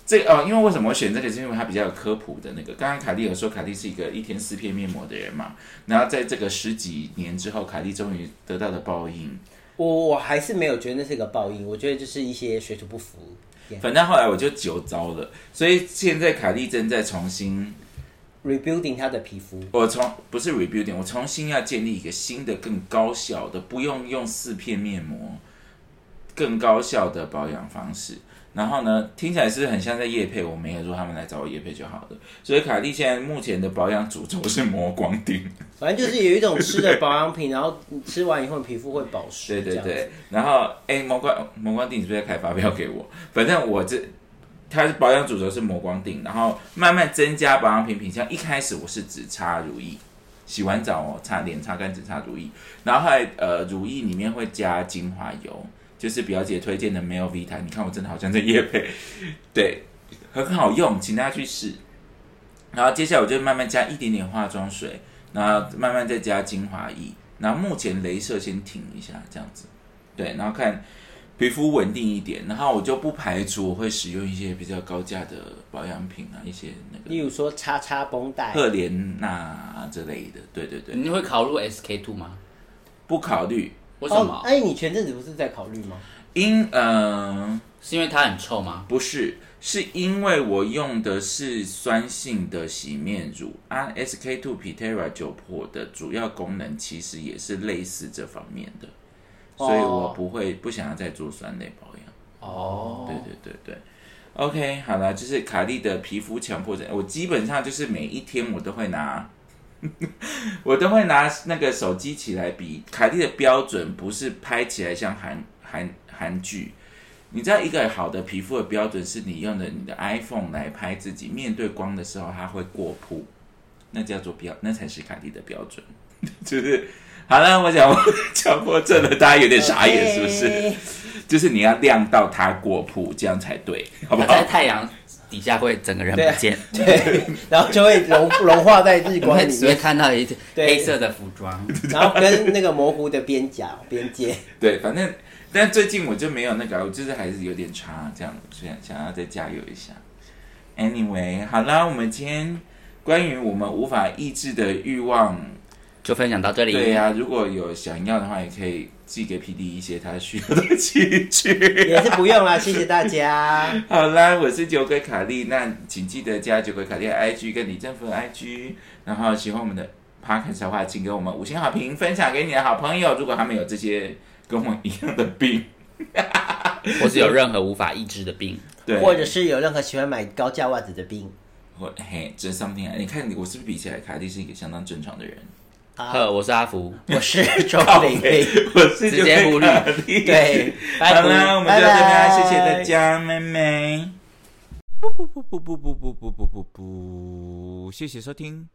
这哦，因为为什么我选这个，是因为它比较有科普的那个。刚刚凯莉有说，凯莉是一个一天四片面膜的人嘛，然后在这个十几年之后，凯莉终于得到了报应。我我还是没有觉得那是一个报应，我觉得就是一些水土不服。反正后来我就酒糟了，所以现在凯莉正在重新，rebuilding 他的皮肤，我重不是 rebuilding，我重新要建立一个新的、更高效的，不用用四片面膜，更高效的保养方式。然后呢，听起来是很像在夜配，我没有说他们来找我夜配就好了。所以卡蒂现在目前的保养主轴是磨光锭，反正就是有一种吃的保养品，然后你吃完以后皮肤会保湿。对对对。然后哎，磨光磨光锭，你是不是要开发票给我？反正我这它是保养主轴是磨光锭，然后慢慢增加保养品品项。一开始我是只擦乳液，洗完澡哦，擦脸擦干只擦乳液，然后后来呃乳液里面会加精华油，就是表姐推荐的 Mel Vita。你看我真的好像在夜配，对，很好用，请大家去试。然后接下来我就慢慢加一点点化妆水，然后慢慢再加精华液，然后目前镭射先停一下这样子，对，然后看皮肤稳定一点，然后我就不排除我会使用一些比较高价的保养品啊，一些那个例如说叉叉绷带，赫莲娜之类的，对对对，你会考虑 SK two 吗？不考虑，为什么？哦，哎，你前阵子不是在考虑吗？因呃是因为它很臭吗？不是，是因为我用的是酸性的洗面乳啊，SK two Pitera 九珀的主要功能其实也是类似这方面的，所以我不会不想要再做酸类保养。哦，对对对对，OK，好了，就是卡莉的皮肤强迫症，我基本上就是每一天我都会拿，我都会拿那个手机起来比。凯蒂的标准不是拍起来像韩韩韩剧，你知道一个好的皮肤的标准是你用的你的 iPhone 来拍自己，面对光的时候它会过曝，那叫做标，那才是凯蒂的标准，就是。好了，我讲强迫症了，大家有点傻眼，是不是就是你要亮到它过曝，这样才对，好不好在好？太阳底下会整个人不见，对，然后就会融融化在日你光里会只会面，看到一件黑色的服装。然后跟那个模糊的边角边界。对，反正但最近我就没有那个，我就是还是有点差，这样想想要再加油一下。Anyway，好啦，我们今天关于我们无法抑制的欲望，就分享到这里。对呀、如果有想要的话，也可以寄给 PD 一些他需要的器具。也是不用啦，谢谢大家。好啦，我是酒鬼卡莉，那请记得加酒鬼卡莉的 IG 跟李正福的 IG，然后喜欢我们的 Podcast 的话，请给我们五星好评，分享给你的好朋友。如果他们有这些跟我一样的病，或是有任何无法抑制的病，对，或者是有任何喜欢买高价袜子的病，或嘿，这 something，你看我是不是比起来，卡莉是一个相当正常的人？呵，我是阿福，我是周北玲。我是直接忽略对，拜拜好啦，我们就到这边谢谢大家，妹妹。不不不不不不不不不不不，谢谢收听。